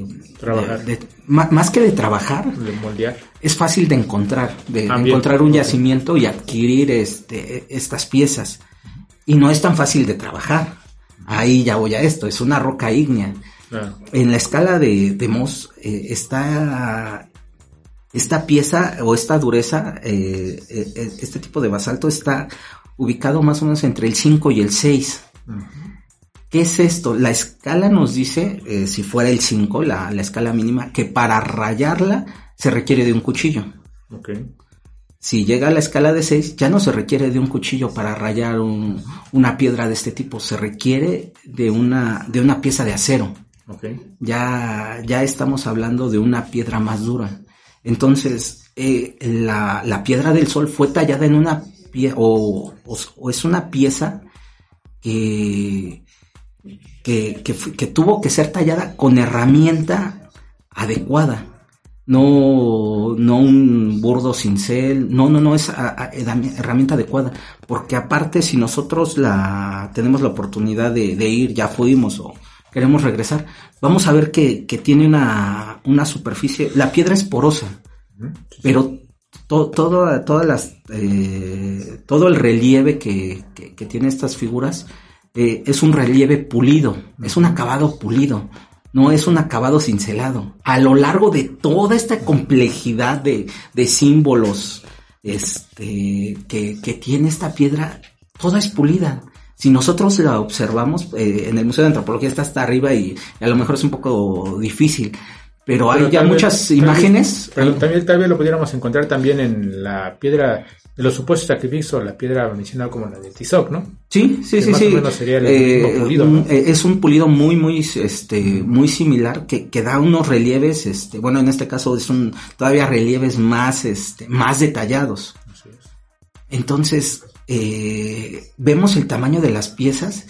eh, Trabajar. de- de- má- más que de trabajar, De moldear. es fácil de encontrar, de, encontrar un yacimiento y adquirir este, estas piezas. Y no es tan fácil de trabajar. Ahí ya voy a esto, es una roca ígnea. En la escala de, Mohs eh, está esta pieza o esta dureza, eh, eh, eh, este tipo de basalto está ubicado más o menos entre el 5 y el 6. ¿Qué es esto? La escala nos dice, eh, si fuera el 5, la, la escala mínima, que para rayarla se requiere de un cuchillo. Ok. Si llega a la escala de 6, ya no se requiere de un cuchillo para rayar un- una piedra de este tipo, se requiere de una, de una pieza de acero. Ya, ya estamos hablando de una piedra más dura. Entonces, eh, la, la piedra del sol fue tallada en una pieza, o, o- o es una pieza que, que, que tuvo que ser tallada con herramienta adecuada. no, no un burdo cincel, no, no, no es a- a- herramienta adecuada, porque aparte si nosotros la tenemos la oportunidad de, de ir, ya fuimos o queremos regresar, vamos a ver que, que tiene una, una superficie, la piedra es porosa, pero to- todo, todas las, eh, todo el relieve que, que, que tiene estas figuras eh, es un relieve pulido, es un acabado pulido, no es un acabado cincelado. A lo largo de toda esta complejidad de, de símbolos este, que, que tiene esta piedra, toda es pulida. Si nosotros la observamos, eh, en el Museo de Antropología está hasta arriba y a lo mejor es un poco difícil, pero, hay ya muchas imágenes. Pero también tal vez lo pudiéramos encontrar también en la piedra de los supuestos sacrificios, la piedra mencionada como la de Tizoc, ¿no? Sí, sí, que sí, más sí. o menos sería el Eh, pulido, ¿no? eh, es un pulido muy, muy, este, muy similar que, que da unos relieves, este, bueno, en este caso es un todavía relieves más, este, más detallados. Así es. Entonces, eh, vemos el tamaño de las piezas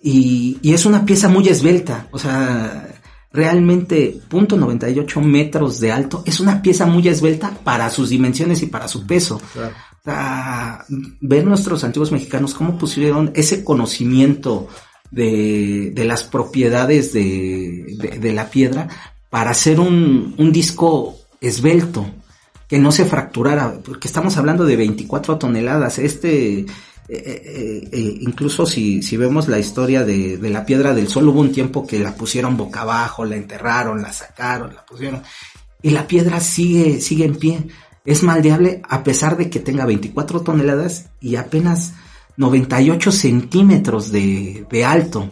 y, y es una pieza muy esbelta, o sea, realmente punto 98 metros de alto, es una pieza muy esbelta para sus dimensiones y para su peso. Claro. Ver nuestros antiguos mexicanos cómo pusieron ese conocimiento de, de las propiedades de, de- de la piedra para hacer un, un disco esbelto, que no se fracturara, porque estamos hablando de 24 toneladas. Este, eh, eh, eh, incluso si, si vemos la historia de, de la piedra del sol, hubo un tiempo que la pusieron boca abajo, la enterraron, la sacaron, la pusieron, y la piedra sigue, sigue en pie. Es maldeable a pesar de que tenga 24 toneladas y apenas 98 centímetros de, de alto.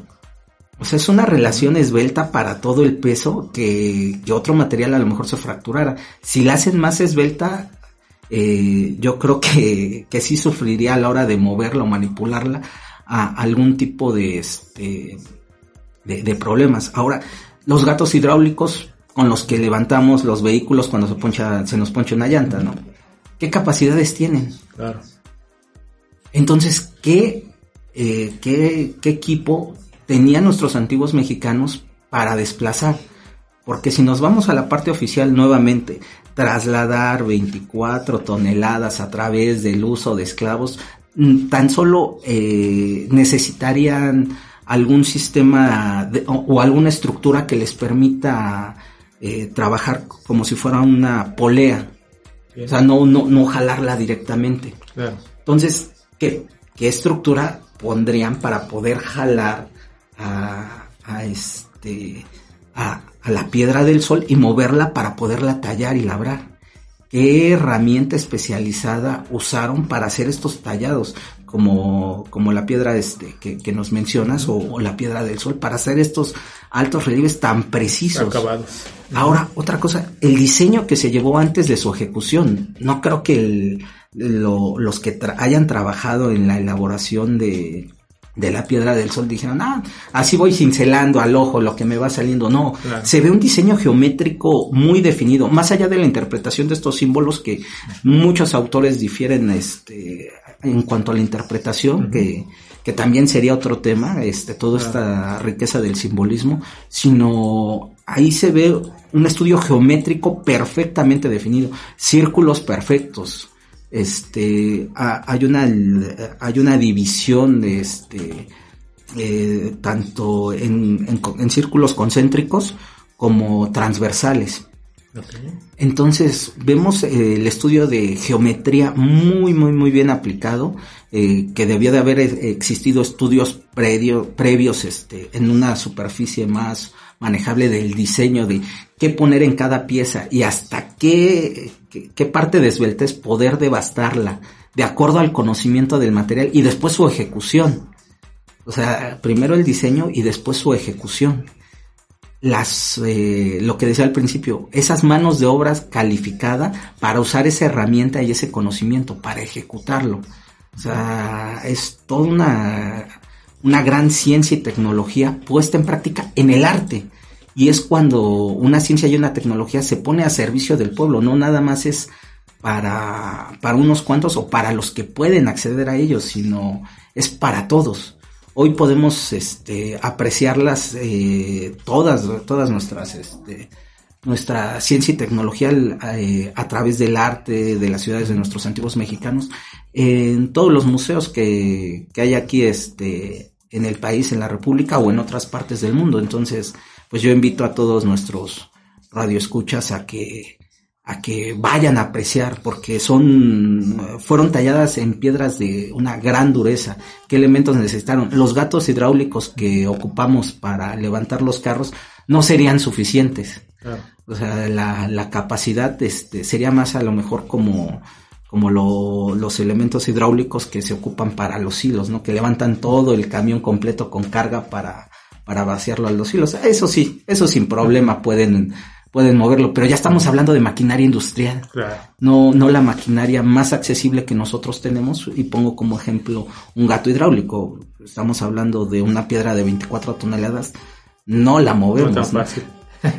O sea, es una relación esbelta para todo el peso que, que otro material a lo mejor se fracturara. Si la hacen más esbelta, eh, yo creo que, que sí sufriría a la hora de moverla o manipularla a algún tipo de, este, de, de problemas. Ahora, los gatos hidráulicos con los que levantamos los vehículos cuando se, poncha, se nos poncha una llanta, ¿no? ¿Qué capacidades tienen? Claro. Entonces, ¿qué, eh, qué, qué equipo tenían nuestros antiguos mexicanos para desplazar? Porque si nos vamos a la parte oficial nuevamente, trasladar 24 toneladas a través del uso de esclavos, mm, tan solo eh, necesitarían algún sistema de- o, o alguna estructura que les permita eh, trabajar como si fuera una polea, Bien. o sea, no, no, no jalarla directamente. Claro. Entonces, ¿qué, qué estructura pondrían para poder jalar a, a este a, a la piedra del sol y moverla para poderla tallar y labrar? ¿Qué herramienta especializada usaron para hacer estos tallados? Como, como la piedra este que, que nos mencionas o, o la piedra del sol para hacer estos altos relieves tan precisos. Acabados. Ahora, otra cosa, el diseño que se llevó antes de su ejecución. No creo que el- lo- los que tra- hayan trabajado en la elaboración de, de la piedra del sol dijeron, ah, así voy cincelando al ojo lo que me va saliendo. No, Claro. se ve un diseño geométrico muy definido, más allá de la interpretación de estos símbolos que muchos autores difieren este, en cuanto a la interpretación, que, que también sería otro tema, este, toda esta riqueza del simbolismo, sino ahí se ve un estudio geométrico perfectamente definido, círculos perfectos, este, ha- hay una, hay una división de este, eh, tanto en, en círculos concéntricos como transversales. Entonces vemos eh, el estudio de geometría muy, muy, muy bien aplicado, eh, que debía de haber existido estudios predio- previos este, en una superficie más manejable del diseño de qué poner en cada pieza y hasta qué, qué, parte de esbeltez poder devastarla de acuerdo al conocimiento del material y después su ejecución. O sea, primero el diseño y después su ejecución las eh, lo que decía al principio, esas manos de obras calificada para usar esa herramienta y ese conocimiento para ejecutarlo. O sea, es toda una, una gran ciencia y tecnología puesta en práctica en el arte. Y es cuando una ciencia y una tecnología se pone a servicio del pueblo, no nada más es para, para unos cuantos o para los que pueden acceder a ellos, sino es para todos hoy podemos este, apreciarlas eh, todas, todas nuestras, este, nuestra ciencia y tecnología eh, a través del arte de las ciudades de nuestros antiguos mexicanos en todos los museos que, que hay aquí este en el país, en la República o en otras partes del mundo. Entonces, pues yo invito a todos nuestros radioescuchas a que a que vayan a apreciar porque son fueron talladas en piedras de una gran dureza. ¿Qué elementos necesitaron? Los gatos hidráulicos que ocupamos para levantar los carros no serían suficientes. O sea, la, la capacidad este, sería más a lo mejor como como los elementos hidráulicos que se ocupan para los hilos, ¿no? Que levantan todo el camión completo con carga para, para vaciarlo a los hilos. Eso sí, eso sin problema pueden, pueden moverlo, pero ya estamos hablando de maquinaria industrial. No, no la maquinaria más accesible que nosotros tenemos, y pongo como ejemplo un gato hidráulico. Estamos hablando de una piedra de 24 toneladas, no la movemos. No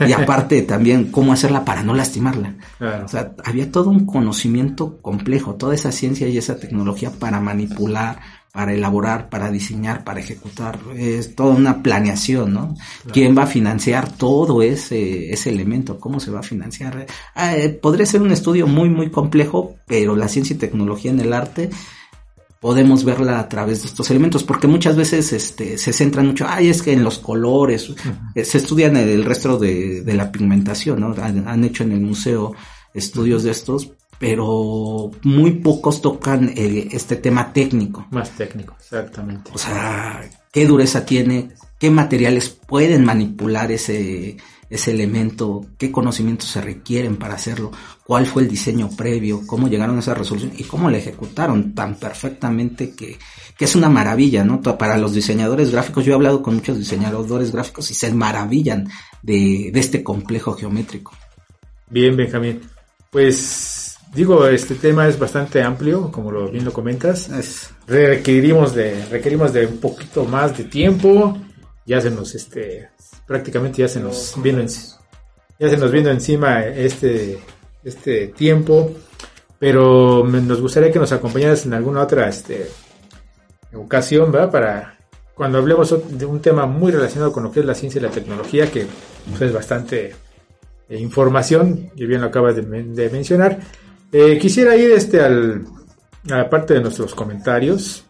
y aparte también cómo hacerla para no lastimarla. O sea, había todo un conocimiento complejo, toda esa ciencia y esa tecnología para manipular, para elaborar, para diseñar, para ejecutar. Es toda una planeación, ¿no? ¿Quién va a financiar todo ese, ese elemento? ¿Cómo se va a financiar? Eh, podría ser un estudio muy, muy complejo, pero la ciencia y tecnología en el arte podemos verla a través de estos elementos, porque muchas veces este, se centran mucho, ay, es que en los colores, eh, se estudian el resto de, la pigmentación, ¿no? Han, hecho en el museo estudios de estos, pero muy pocos tocan este tema técnico. Más técnico, exactamente. O sea, qué dureza tiene, qué materiales pueden manipular ese, ese elemento, qué conocimientos se requieren para hacerlo, cuál fue el diseño previo, cómo llegaron a esa resolución y cómo la ejecutaron tan perfectamente que, que es una maravilla, ¿no? Para los diseñadores gráficos, yo he hablado con muchos diseñadores gráficos y se maravillan de, de este complejo geométrico. Bien, Benjamín. Pues digo, este tema es bastante amplio, como lo, bien lo comentas. Requerimos de, requerimos de un poquito más de tiempo. Ya se nos este, prácticamente ya se nos vino ya se nos vino encima este este tiempo pero nos gustaría que nos acompañaras en alguna otra este, ocasión ¿verdad? para cuando hablemos de un tema muy relacionado con lo que es la ciencia y la tecnología que pues, es bastante eh, información y bien lo acabas de, mencionar eh, quisiera ir este al a la parte de nuestros comentarios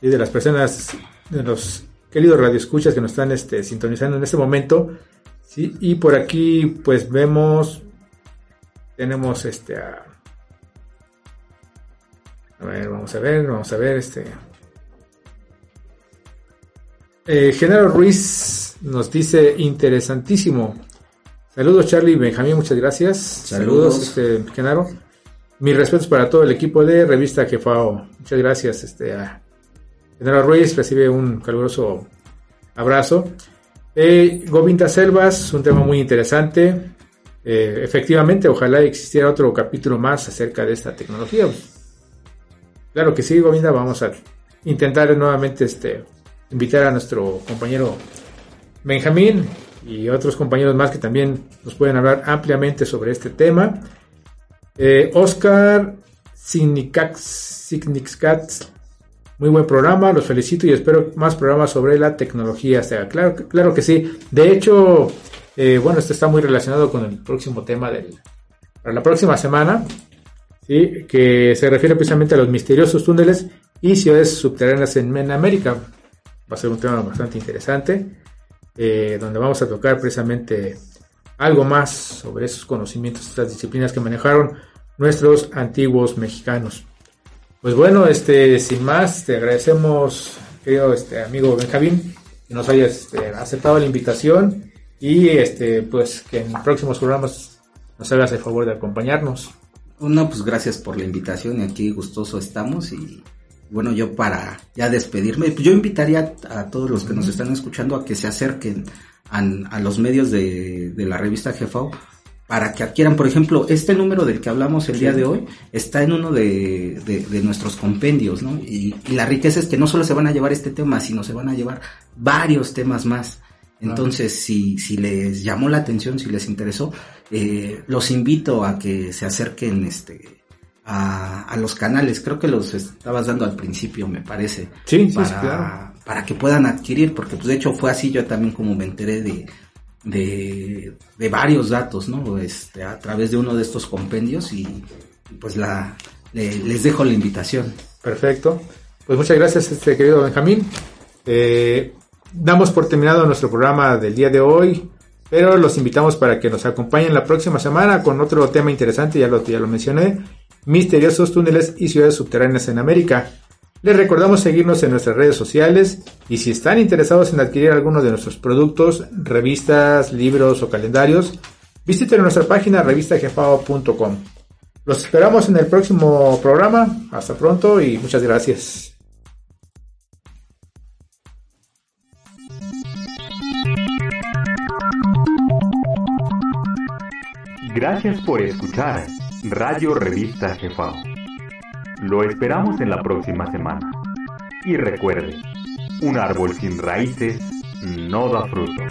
y de las personas de los queridos radioescuchas que nos están este, sintonizando en este momento. ¿sí? Y por aquí, pues vemos, tenemos este. A, ver, vamos a ver, vamos a ver este. Eh, Genaro Ruiz nos dice interesantísimo. Saludos Charlie y Benjamín, muchas gracias. Saludos, este, Genaro. Mis respetos para todo el equipo de Revista Jefao. Muchas gracias este, a General Ruiz recibe un caluroso abrazo. Eh, Govinda Selvas, un tema muy interesante. Eh, efectivamente, ojalá existiera otro capítulo más acerca de esta tecnología. Claro que sí, Govinda, vamos a intentar nuevamente este, invitar a nuestro compañero Benjamín y otros compañeros más que también nos pueden hablar ampliamente sobre este tema. Eh, Oscar Signixcats muy buen programa, los felicito y espero más programas sobre la tecnología. claro, claro que sí. De hecho, eh, bueno, esto está muy relacionado con el próximo tema del, para la próxima semana, ¿sí? que se refiere precisamente a los misteriosos túneles y ciudades subterráneas en, América. Va a ser un tema bastante interesante, eh, donde vamos a tocar precisamente algo más sobre esos conocimientos, estas disciplinas que manejaron nuestros antiguos mexicanos. Pues bueno, este, sin más, te agradecemos, querido este, amigo Benjamín, que nos hayas este, aceptado la invitación y este, pues que en próximos programas nos hagas el favor de acompañarnos. No, pues gracias por la invitación y aquí gustoso estamos y bueno, yo para ya despedirme, yo invitaría a todos los que nos están escuchando a que se acerquen a, a los medios de, de la revista Jefao para que adquieran, por ejemplo, este número del que hablamos el día de hoy está en uno de, de, nuestros compendios, ¿no? Y, la riqueza es que no solo se van a llevar este tema, sino se van a llevar varios temas más. Entonces, si, si les llamó la atención, si les interesó, eh, los invito a que se acerquen este, a, a, los canales. Creo que los estabas dando al principio, me parece. Sí, para, sí, claro. Para que puedan adquirir, porque pues de hecho fue así yo también como me enteré de, de, varios datos, ¿no? Este, a través de uno de estos compendios y pues la, le- les dejo la invitación. Perfecto. Pues muchas gracias, este querido Benjamín. Eh, damos por terminado nuestro programa del día de hoy, pero los invitamos para que nos acompañen la próxima semana con otro tema interesante, ya lo, ya lo mencioné, misteriosos túneles y ciudades subterráneas en América. Les recordamos seguirnos en nuestras redes sociales y si están interesados en adquirir alguno de nuestros productos, revistas, libros o calendarios, visiten nuestra página revistajefao.com. Los esperamos en el próximo programa. Hasta pronto y muchas gracias. Gracias por escuchar Radio Revista Jefao. Lo esperamos en la próxima semana. Y recuerde, un árbol sin raíces no da fruto.